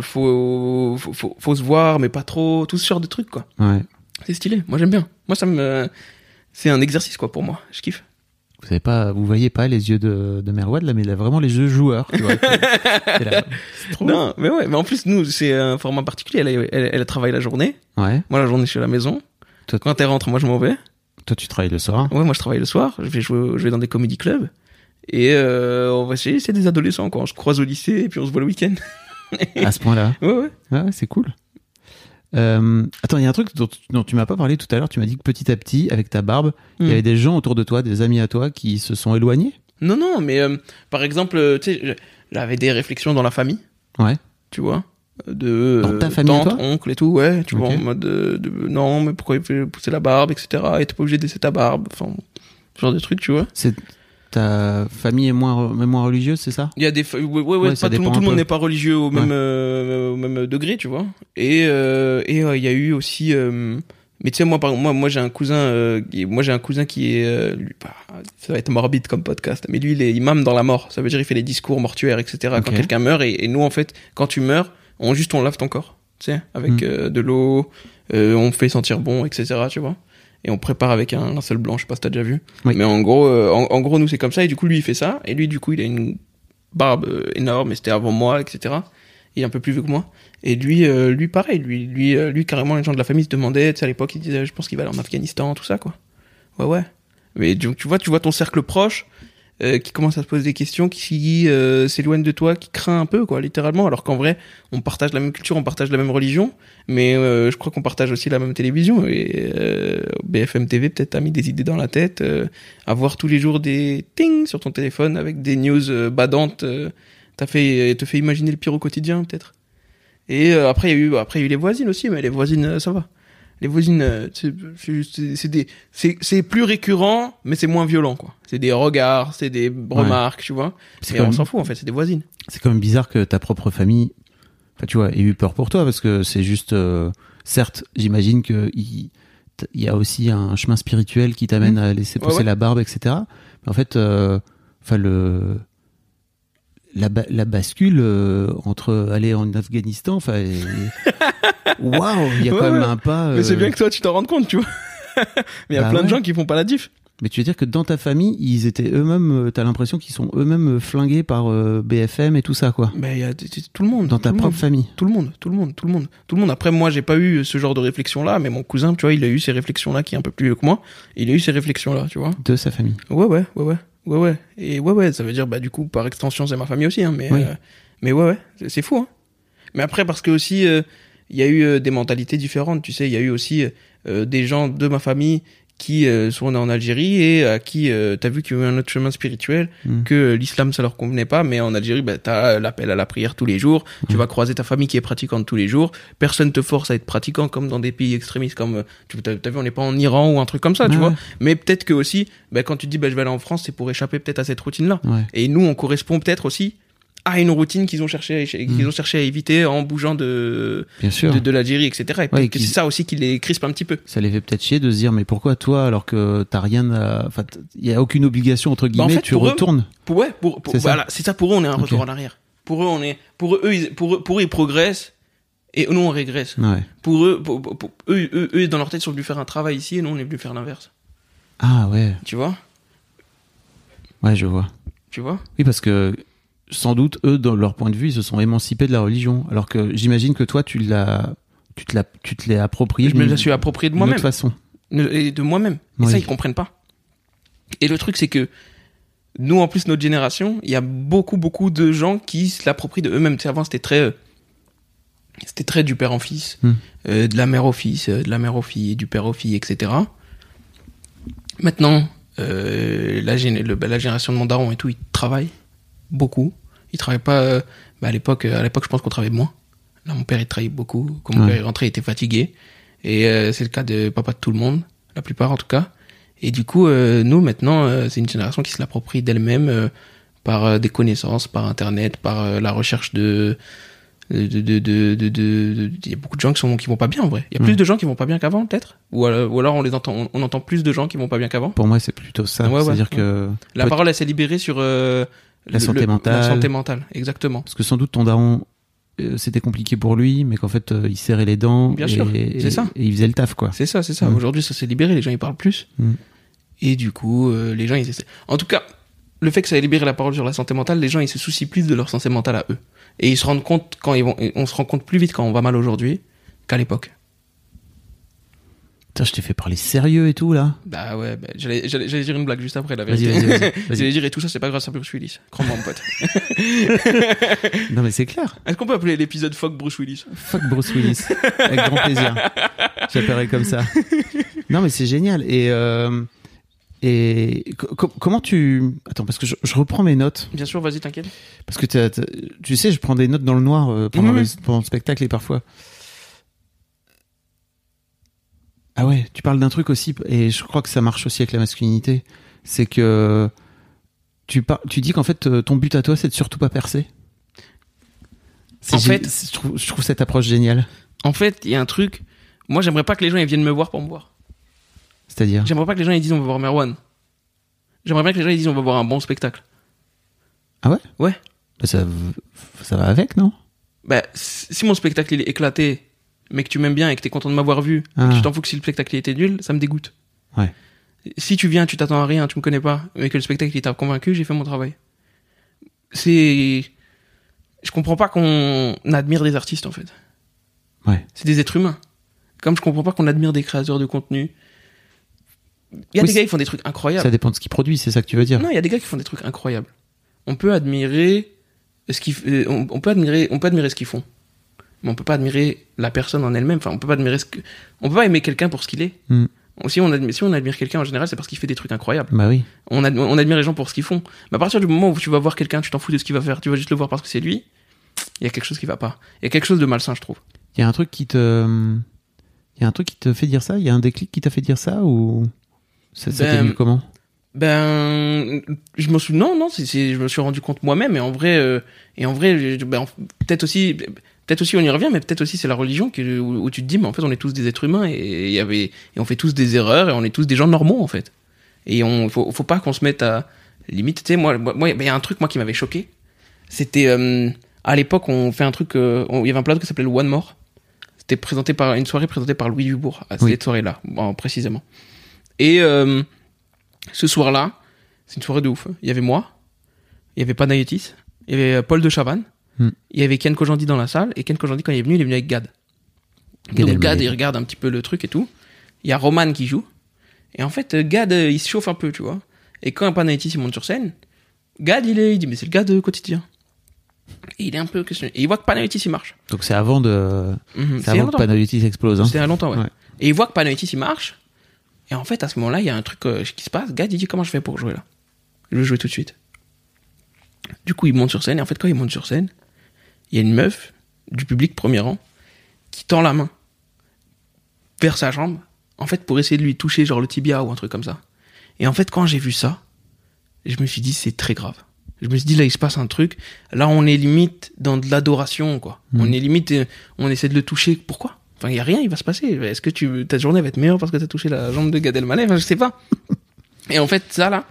faut, faut, faut, faut se voir, mais pas trop, tout ce genre de trucs, quoi. Ouais. C'est stylé. Moi, j'aime bien. Moi, ça me. C'est un exercice, quoi, pour moi. Je kiffe. Vous savez pas, vous voyez pas les yeux de, de Merwad là, mais il a vraiment les yeux joueurs. Tu vois, [laughs] C'est là. C'est trop. Non, mais ouais, mais en plus, nous, c'est un format particulier. Elle, elle, elle travaille la journée. Ouais. Moi, la journée, je suis à la maison. Toi- Quand elle rentre, moi, je m'en vais. Toi, tu travailles le soir. Ouais, moi, je travaille le soir. Je vais jouer, je vais dans des comédie clubs. Et euh, on va essayer, c'est des adolescents, quoi. On se croise au lycée et puis on se voit le week-end. À ce point-là. [laughs] Ouais, ouais. Ouais, ouais, c'est cool. Euh, attends, il y a un truc dont, dont tu m'as pas parlé tout à l'heure. Tu m'as dit que petit à petit, avec ta barbe, il y Hmm. avait des gens autour de toi, des amis à toi, qui se sont éloignés? Non, non, mais euh, par exemple, euh, tu sais, j'avais des réflexions dans la famille, Ouais. tu vois. De Dans ta euh, famille tante, toi? oncle et tout, ouais, tu vois, en mode euh, de, non, mais pourquoi il fait pousser la barbe, etc. Et t'es pas obligé de laisser ta barbe, enfin, ce genre de trucs, tu vois. C'est ta famille est moins, est moins religieuse, c'est ça? Il y a des ouais ouais, ouais, pas tout, le dépend monde- tout le monde n'est pas religieux au même Ouais. euh, au même degré, tu vois. Et euh, et euh, il y a eu aussi euh, mais tu sais moi par moi moi j'ai un cousin euh, qui- moi j'ai un cousin qui est euh, lui, bah, ça va être morbide comme podcast mais lui il est imam dans la mort ça veut dire il fait les discours mortuaires etc quand quelqu'un meurt et, et nous en fait quand tu meurs on juste on lave ton corps tu sais avec Mm. euh, de l'eau euh, on fait sentir bon etc tu vois et on prépare avec un linceul blanc. Je sais pas si t'as déjà vu. Oui. mais en gros euh, en, en gros nous c'est comme ça. Et du coup lui il fait ça. Et lui du coup il a une barbe euh, énorme. Et c'était avant moi etc il est un peu plus vieux que moi. Et lui euh, lui pareil. Lui lui euh, lui carrément les gens de la famille se demandaient tu sais à l'époque ils disaient je pense qu'il va aller en Afghanistan tout ça quoi. Ouais ouais. Mais donc tu vois tu vois ton cercle proche euh, qui commence à se poser des questions qui euh, s'éloigne de toi qui craint un peu quoi littéralement. Alors qu'en vrai on partage la même culture on partage la même religion mais euh, je crois qu'on partage aussi la même télévision. Et euh, BFM TV peut-être a mis des idées dans la tête euh, avoir tous les jours des ting sur ton téléphone avec des news euh, badantes euh, t'as fait te fait imaginer le pire au quotidien peut-être. Et euh, après il y a eu après il y a eu les voisines aussi mais les voisines euh, ça va les voisines euh, c'est c'est- c'est des c'est c'est plus récurrent mais c'est moins violent quoi c'est des regards c'est des remarques tu vois C'est on même- s'en fout en fait c'est des voisines C'est quand même bizarre que ta propre famille, enfin, tu vois, ait eu peur pour toi parce que c'est juste, euh, certes, j'imagine que il, y a aussi un chemin spirituel qui t'amène à laisser Mmh. Ouais, pousser ouais. la barbe, etc. Mais en fait, euh, enfin le la, ba- la bascule euh, entre aller en Afghanistan, enfin, [laughs] waouh, il y a Ouais, quand même un pas. mais c'est euh, bien que toi tu t'en rendes compte tu vois [laughs] mais il y a Bah plein de gens qui font pas la diff Mais tu veux dire que dans ta famille, ils étaient eux-mêmes, euh, t'as l'impression qu'ils sont eux-mêmes euh, flingués par euh, BFM et tout ça, quoi. mais il y a tout le monde Dans ta propre monde. famille. Tout le monde, tout le monde, tout le monde, tout le monde. Après, moi, j'ai pas eu ce genre de réflexion-là, mais mon cousin, tu vois, il a eu ces réflexions-là, qui est un peu plus vieux que moi. Il a eu ces réflexions-là, tu vois. De sa famille. Ouais, ouais, ouais, ouais, ouais, ouais. Et ouais, ouais, ça veut dire, bah, du coup, par extension, c'est ma famille aussi, hein. Mais, Oui. euh, mais ouais, ouais, c'est- c'est fou, hein. Mais après, parce que aussi, euh, il y a eu euh, des mentalités différentes. Tu sais, il y a eu aussi euh, des gens de ma famille qui euh, sont nés en Algérie et à qui euh, t'as vu qu'il y a eu un autre chemin spirituel Mm. que euh, l'islam ça leur convenait pas. Mais en Algérie bah, t'as euh, l'appel à la prière tous les jours. Tu vas croiser ta famille qui est pratiquante tous les jours. Personne te force à être pratiquant comme dans des pays extrémistes comme euh, tu t'as, t'as vu on n'est pas en Iran ou un truc comme ça tu vois. Mais peut-être que aussi bah, quand tu te dis bah, je vais aller en France c'est pour échapper peut-être à cette routine là Ouais. et nous on correspond peut-être aussi à une routine qu'ils ont cherché à, qu'ils Mm. ont cherché à éviter en bougeant de Bien sûr. de, de l'Algérie etc et Ouais, c'est ça aussi qui les crispe un petit peu Ça les fait peut-être chier de se dire, mais pourquoi toi, alors que t'as rien à, enfin, il y a aucune obligation, entre Bah, en guillemets, fait, tu pour eux- retournes. Pour, ouais, pour, pour- C'est ça. voilà, c'est ça pour eux, on est un retour en arrière. Pour eux, on est, pour eux, eux, ils, pour eux, pour eux, ils progressent et nous, on régresse. Ouais. Pour eux, pour, pour- pour- eux, eux, eux, dans leur tête, ils sont venus faire un travail ici et nous, on est venus faire l'inverse. Ah ouais. Tu vois? Ouais, je vois. Tu vois? Oui, parce que sans doute, eux, dans leur point de vue, ils se sont émancipés de la religion. Alors que j'imagine que toi, tu l'as, tu te l'as, tu te l'es approprié. Je me la suis approprié de moi-même. autre façon. Et de moi-même. Et ça, ils comprennent pas. Et le truc, c'est que nous, en plus, notre génération, il y a beaucoup, beaucoup de gens qui se l'approprient de eux-mêmes. Tu sais, avant, c'était très, euh, c'était très du père en fils, Hmm. euh, de la mère au fils, euh, de la mère aux filles, du père aux filles, etc. Maintenant, la, la génération de mon daron et tout, ils travaillent beaucoup. Ils travaillent pas. euh, bah, à l'époque, euh, à l'époque, je pense qu'on travaillait moins. Là, mon père, il travaillait beaucoup. Quand mon Ouais. père est rentré, il était fatigué. Et euh, c'est le cas de papa de tout le monde, la plupart en tout cas. Et du coup, euh, nous maintenant, euh, c'est une génération qui se l'approprie d'elle-même par des connaissances, par Internet, par la recherche de de de de de de- il y a beaucoup de gens qui sont qui vont pas bien en vrai. Il y a plus de gens qui vont pas bien qu'avant peut-être? Ou alors, ou alors on les entend, on, on entend plus de gens qui vont pas bien qu'avant? Pour moi, c'est plutôt ça. Ouais, C'est-à-dire ouais. que La parole, elle s'est libérée sur La le- santé le- mentale. La santé mentale, exactement. Parce que sans doute ton daron, euh, c'était compliqué pour lui, mais qu'en fait, euh, il serrait les dents. Bien et, sûr, c'est ça. Et il faisait le taf, quoi. C'est ça, c'est ça. Aujourd'hui, ça s'est libéré, les gens ils parlent plus. Mm. Et du coup, euh, les gens ils essaient. En tout cas, le fait que ça ait libéré la parole sur la santé mentale, les gens ils se soucient plus de leur santé mentale à eux. Et ils se rendent compte quand ils vont, on se rend compte plus vite quand on va mal aujourd'hui qu'à l'époque. Putain, je t'ai fait parler sérieux et tout, là. Bah ouais, bah, j'allais, j'allais, j'allais dire une blague juste après la Vas-y, vérité. vas-y, vas-y, [laughs] vas-y. j'allais dire et tout ça c'est pas grâce à Bruce Willis. Crois-moi mon pote. [laughs] Non, mais c'est clair. Est-ce qu'on peut appeler l'épisode Fuck Bruce Willis? Fuck Bruce Willis. Avec grand plaisir. J'appellerai comme ça. Non, mais c'est génial. Et, euh, et co- co- comment tu. Attends, parce que je, je reprends mes notes. Bien sûr, vas-y, t'inquiète. Parce que t'as- t'as- tu sais, je prends des notes dans le noir euh, pendant, Mhm. le, pendant le spectacle et parfois. Ah ouais, tu parles d'un truc aussi, et je crois que ça marche aussi avec la masculinité. C'est que tu, par- tu dis qu'en fait, euh, ton but à toi, c'est de surtout pas percer. C'est En fait- je trouve, je trouve cette approche géniale. En fait, il y a un truc. Moi, j'aimerais pas que les gens ils viennent me voir pour me voir. C'est-à-dire? J'aimerais pas que les gens ils disent on va voir Merwan. J'aimerais bien que les gens ils disent on va voir un bon spectacle. Ah ouais? Ouais. Bah, ça, ça va avec, non? Bah, si si mon spectacle il est éclaté, mais que tu m'aimes bien et que t'es content de m'avoir vu, et Ah. que tu t'en fous que si le spectacle était nul, ça me dégoûte. Ouais. Si tu viens, tu t'attends à rien, tu me connais pas, mais que le spectacle il t'a convaincu, j'ai fait mon travail. C'est. Je comprends pas qu'on admire des artistes en fait. Ouais. C'est des êtres humains. Comme je comprends pas qu'on admire des créateurs de contenu. Il y a Oui, des gars qui font des trucs incroyables. Ça dépend de ce qu'il produit, c'est ça que tu veux dire Non, il y a des gars qui font des trucs incroyables. On peut admirer ce qu'ils, euh, on peut admirer, on peut admirer ce qu'ils font, mais on peut pas admirer la personne en elle-même. Enfin, on peut pas admirer ce que, on peut pas aimer quelqu'un pour ce qu'il est. Hmm. Si on admire, si on admire quelqu'un en général, c'est parce qu'il fait des trucs incroyables. Bah oui. On, ad- on admire les gens pour ce qu'ils font. Mais à partir du moment où tu vas voir quelqu'un, tu t'en fous de ce qu'il va faire, tu vas juste le voir parce que c'est lui. Il y a quelque chose qui va pas. Il y a quelque chose de malsain, je trouve. Il y a un truc qui te. Il y a un truc qui te fait dire ça? Il y a un déclic qui t'a fait dire ça Ou. Ça, ça t'est Ben, venu comment? Ben, je me suis non non, c'est- je me suis rendu compte moi-même et en vrai euh, et en vrai, ben, en- peut-être aussi peut-être aussi on y revient, mais peut-être aussi c'est la religion qui, où, où tu te dis mais en fait on est tous des êtres humains et y avait et on fait tous des erreurs et on est tous des gens normaux en fait. Et on faut, faut pas qu'on se mette à limite. Tu sais moi moi il y a un truc moi qui m'avait choqué. C'était euh, à l'époque on fait un truc, euh, il y avait un plateau qui s'appelait le One More. C'était présenté par une soirée présentée par Louis Dubourg à Oui. cette soirée-là bon, précisément. Et euh, ce soir-là, c'est une soirée de ouf. Il y avait moi, il y avait Panayotis, il y avait Paul de Chavannes, Hmm. il y avait Ken Kojandi dans la salle, et Ken Kojandi, quand il est venu, il est venu avec Gad. Gad Donc Gad, il regarde un petit peu le truc et tout. Il y a Roman qui joue. Et en fait, euh, Gad, euh, il se chauffe un peu, tu vois. Et quand Panayotis, il monte sur scène, Gad, il, est, il dit, mais c'est le gars de quotidien. Et il est un peu questionné. Et il voit que Panayotis, il marche. Donc c'est avant de. Mhm. C'est avant que. Panayotis explose. Hein. C'était à longtemps, ouais. Ouais. Et il voit que Panayotis, il marche. Et en fait, à ce moment-là, il y a un truc euh, qui se passe. Gad, il dit comment je fais pour jouer là? Je veux jouer tout de suite. Du coup, il monte sur scène. Et en fait, quand il monte sur scène, il y a une meuf du public premier rang qui tend la main vers sa jambe, en fait, pour essayer de lui toucher genre le tibia ou un truc comme ça. Et en fait, quand j'ai vu ça, je me suis dit, c'est très grave. Je me suis dit, là, il se passe un truc. Là, on est limite dans de l'adoration, quoi. Mhm. On est limite, euh, on essaie de le toucher. Pourquoi? Enfin, il y a rien, il va se passer. Est-ce que tu, ta journée va être meilleure parce que t'as touché la jambe de Gad Elmaleh? Enfin, je sais pas. Et en fait, ça, là,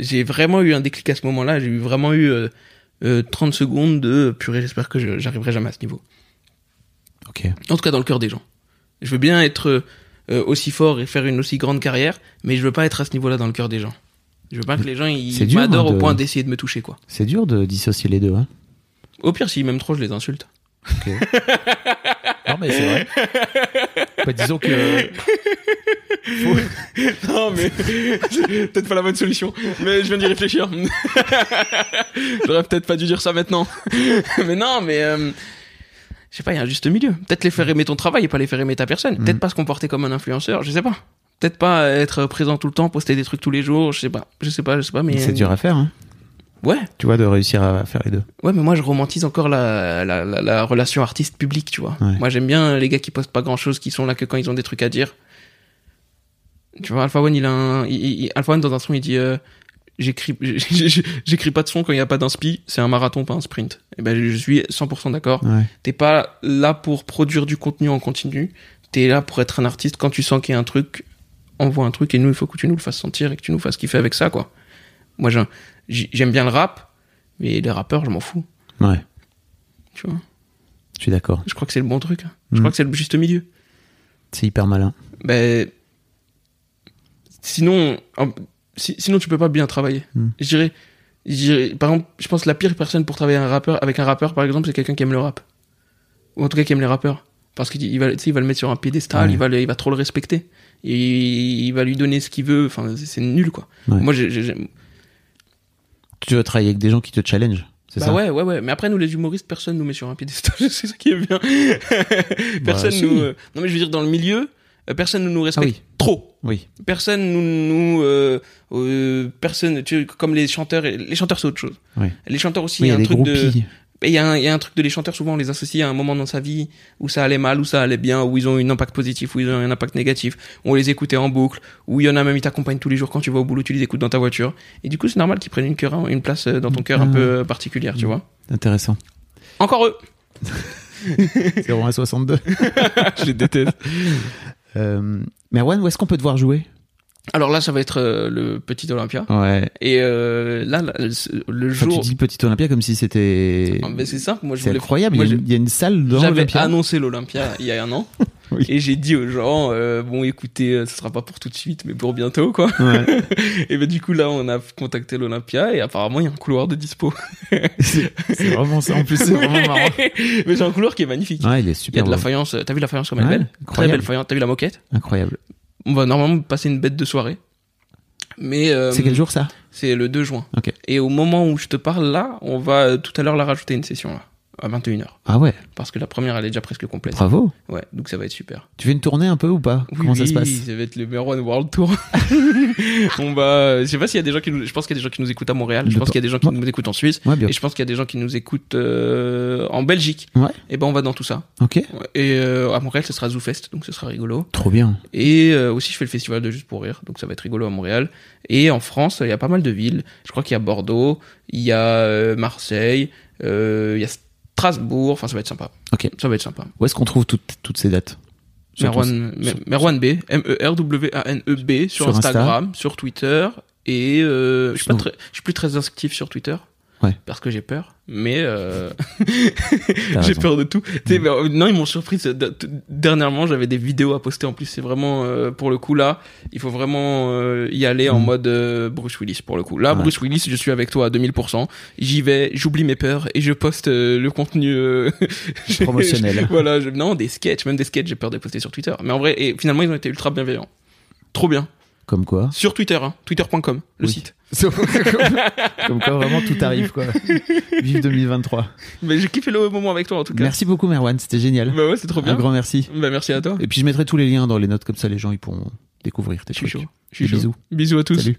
j'ai vraiment eu un déclic à ce moment-là. J'ai eu vraiment eu euh, euh, 30 secondes de purée, j'espère que je- j'arriverai jamais à ce niveau. Ok. En tout cas, dans le cœur des gens. Je veux bien être euh, aussi fort et faire une aussi grande carrière, mais je veux pas être à ce niveau-là dans le cœur des gens. Je veux pas que les gens ils dur, m'adorent hein, au point d'essayer de me toucher, quoi. C'est dur de dissocier les deux. Hein. Au pire, s'ils m'aiment trop, je les insulte. non, [laughs] mais c'est vrai. [laughs] Bah, disons que. [laughs] Non, mais [laughs] peut-être pas la bonne solution. Mais je viens d'y réfléchir. J'aurais peut-être pas dû dire ça maintenant. mais non, mais euh, je sais pas, il y a un juste milieu. Peut-être les faire aimer ton travail et pas les faire aimer ta personne. Peut-être pas se comporter comme un influenceur, je sais pas. Peut-être pas être présent tout le temps, poster des trucs tous les jours, je sais pas. Je sais pas, je sais pas, mais C'est dur à faire. Hein. Ouais, Tu vois, de réussir à faire les deux. ouais, mais moi je romantise encore la, la, la, la relation artiste-public, tu vois. Ouais. Moi j'aime bien les gars qui postent pas grand-chose, qui sont là que quand ils ont des trucs à dire. Tu vois, Alpha One, il a un, il- il- Alpha One dans un son, il dit, euh, [laughs] j'écris, j'écris pas de son quand il y a pas d'inspi, c'est un marathon, pas un sprint. Et ben, je suis 100% d'accord. Ouais. T'es pas là pour produire du contenu en continu. T'es là pour être un artiste. Quand tu sens qu'il y a un truc, envoie un truc et nous, il faut que tu nous le fasses sentir et que tu nous fasses kiffer avec ça, quoi. Moi, j'ai- j'ai- j'aime bien le rap, mais les rappeurs, je m'en fous. Ouais. Tu vois. Je suis d'accord. Je crois que c'est le bon truc. hein. Je Mm. crois que c'est le juste milieu. C'est hyper malin. Ben, sinon, si- sinon tu peux pas bien travailler. Mm. Je dirais, je dirais- par exemple, je pense que la pire personne pour travailler un rappeur, avec un rappeur, par exemple, c'est quelqu'un qui aime le rap. Ou en tout cas qui aime les rappeurs. Parce qu'il il va, il va le mettre sur un piédestal, Ouais. il, va le- il va trop le respecter. Et il va lui donner ce qu'il veut. Enfin, c'est- nul, quoi. Ouais. Moi, j'ai-. Tu veux travailler avec des gens qui te challenge. C'est Bah ça? ouais, ouais, ouais. Mais après, nous, les humoristes, personne nous met sur un piédestal. [laughs] c'est ça qui est bien. [laughs] personne Bah, si. nous. euh, Non, mais je veux dire, dans le milieu, euh, personne ne nous respecte Ah oui. trop. Oui. personne nous, nous euh, personne tu sais, comme les chanteurs les chanteurs c'est autre chose les chanteurs aussi il y a un des truc de groupies. Et il y, a un- il y a un truc de les chanteurs, souvent on les associe à un moment dans sa vie où ça allait mal, où ça allait bien, où ils ont eu un impact positif, où ils ont eu un impact négatif, où on les écoutait en boucle, où il y en a même, ils t'accompagnent tous les jours quand tu vas au boulot, tu les écoutes dans ta voiture. Et du coup, c'est normal qu'ils prennent une, cœur, une place euh, dans ton cœur un Ah. peu euh, particulière, tu vois. Intéressant. Encore eux [laughs] 0162. [laughs] Je les déteste. Euh, Merwan, où est-ce qu'on peut te voir jouer? Alors là, ça va être euh, le petit Olympia. Ouais. Et euh, là, le, Enfin, jour... tu dis Petit Olympia comme si c'était. Mais c'est simple, moi je C'est voulais... incroyable. moi, il, y a une, salle dans J'avais l'Olympia. annoncé l'Olympia il y a un an. [laughs] Oui. Et j'ai dit aux gens, euh, bon écoutez, ce sera pas pour tout de suite, mais pour bientôt, quoi. Ouais. [laughs] et ben du coup là, on a contacté l'Olympia et apparemment il y a un couloir de dispo. [laughs] c'est c'est vraiment ça. En plus, c'est vraiment marrant. mais j'ai un couloir qui est magnifique. Ouais, il est Il y a super. de la faïence. T'as vu la faïence comme elle est Ouais, belle? Très belle faïence. T'as vu la moquette? Incroyable. On va normalement passer une bête de soirée. Mais euh, C'est quel jour ça? C'est le 2 juin. Ok. Et au moment où je te parle là, on va euh, tout à l'heure la rajouter une session là, à 21h. Ah ouais. Parce que la première elle est déjà presque complète. Bravo. Ouais, donc ça va être super. Tu fais une tournée un peu ou pas? Oui, Comment ça se oui, passe? Ça va être le Meron World Tour. [laughs] on va. Je sais pas s'il y a des gens qui nous. Je pense qu'il y a des gens qui nous écoutent à Montréal. Je pense qu'il y a des gens qui nous écoutent en Suisse. Ouais, bien. Et je pense qu'il y a des gens qui nous écoutent euh, en Belgique. Ouais. Et ben on va dans tout ça. Ok. Et euh, à Montréal, ce sera ZooFest, donc ce sera rigolo. Trop bien. Et euh, aussi, je fais le festival de Juste pour rire, donc ça va être rigolo à Montréal. Et en France, il y a pas mal de villes. Je crois qu'il y a Bordeaux, il y a euh, Marseille, il y a Strasbourg. Enfin, ça va être sympa. Ok. Ça va être sympa. Où est-ce qu'on trouve toutes, toutes ces dates? Merwan, sur- Mer- Merwan B, M-E-R-W-A-N-E-B, sur, Sur Insta. Instagram, sur Twitter. Et euh, je suis pas très, je suis plus très actif sur Twitter. Ouais. Parce que j'ai peur. Mais euh, [laughs] [laughs] j'ai peur de tout. Mais, euh, non, ils m'ont surpris. Dernièrement, j'avais des vidéos à poster. En plus, c'est vraiment euh, pour le coup là, il faut vraiment euh, y aller en Mm. mode euh, Bruce Willis pour le coup. Là, Ouais. Bruce Willis, je suis avec toi à 2000%. J'y vais, j'oublie mes peurs et je poste euh, le contenu euh, [laughs] Promotionnel. voilà, je- non, des sketchs, même des sketchs, j'ai peur de les poster sur Twitter. Mais en vrai, et finalement, ils ont été ultra bienveillants. Trop bien. Comme quoi Sur Twitter, hein, twitter.com, le Oui. site. Comme quoi vraiment tout arrive quoi. Vive 2023. Mais j'ai kiffé le moment avec toi en tout cas. Merci beaucoup Merwan, c'était génial. Bah ouais, c'est trop bien. Un grand merci. Bah merci à toi. Et puis je mettrai tous les liens dans les notes comme ça les gens ils pourront découvrir tes trucs. chaud. Je suis Des chaud. bisous. Bisous à tous. Salut.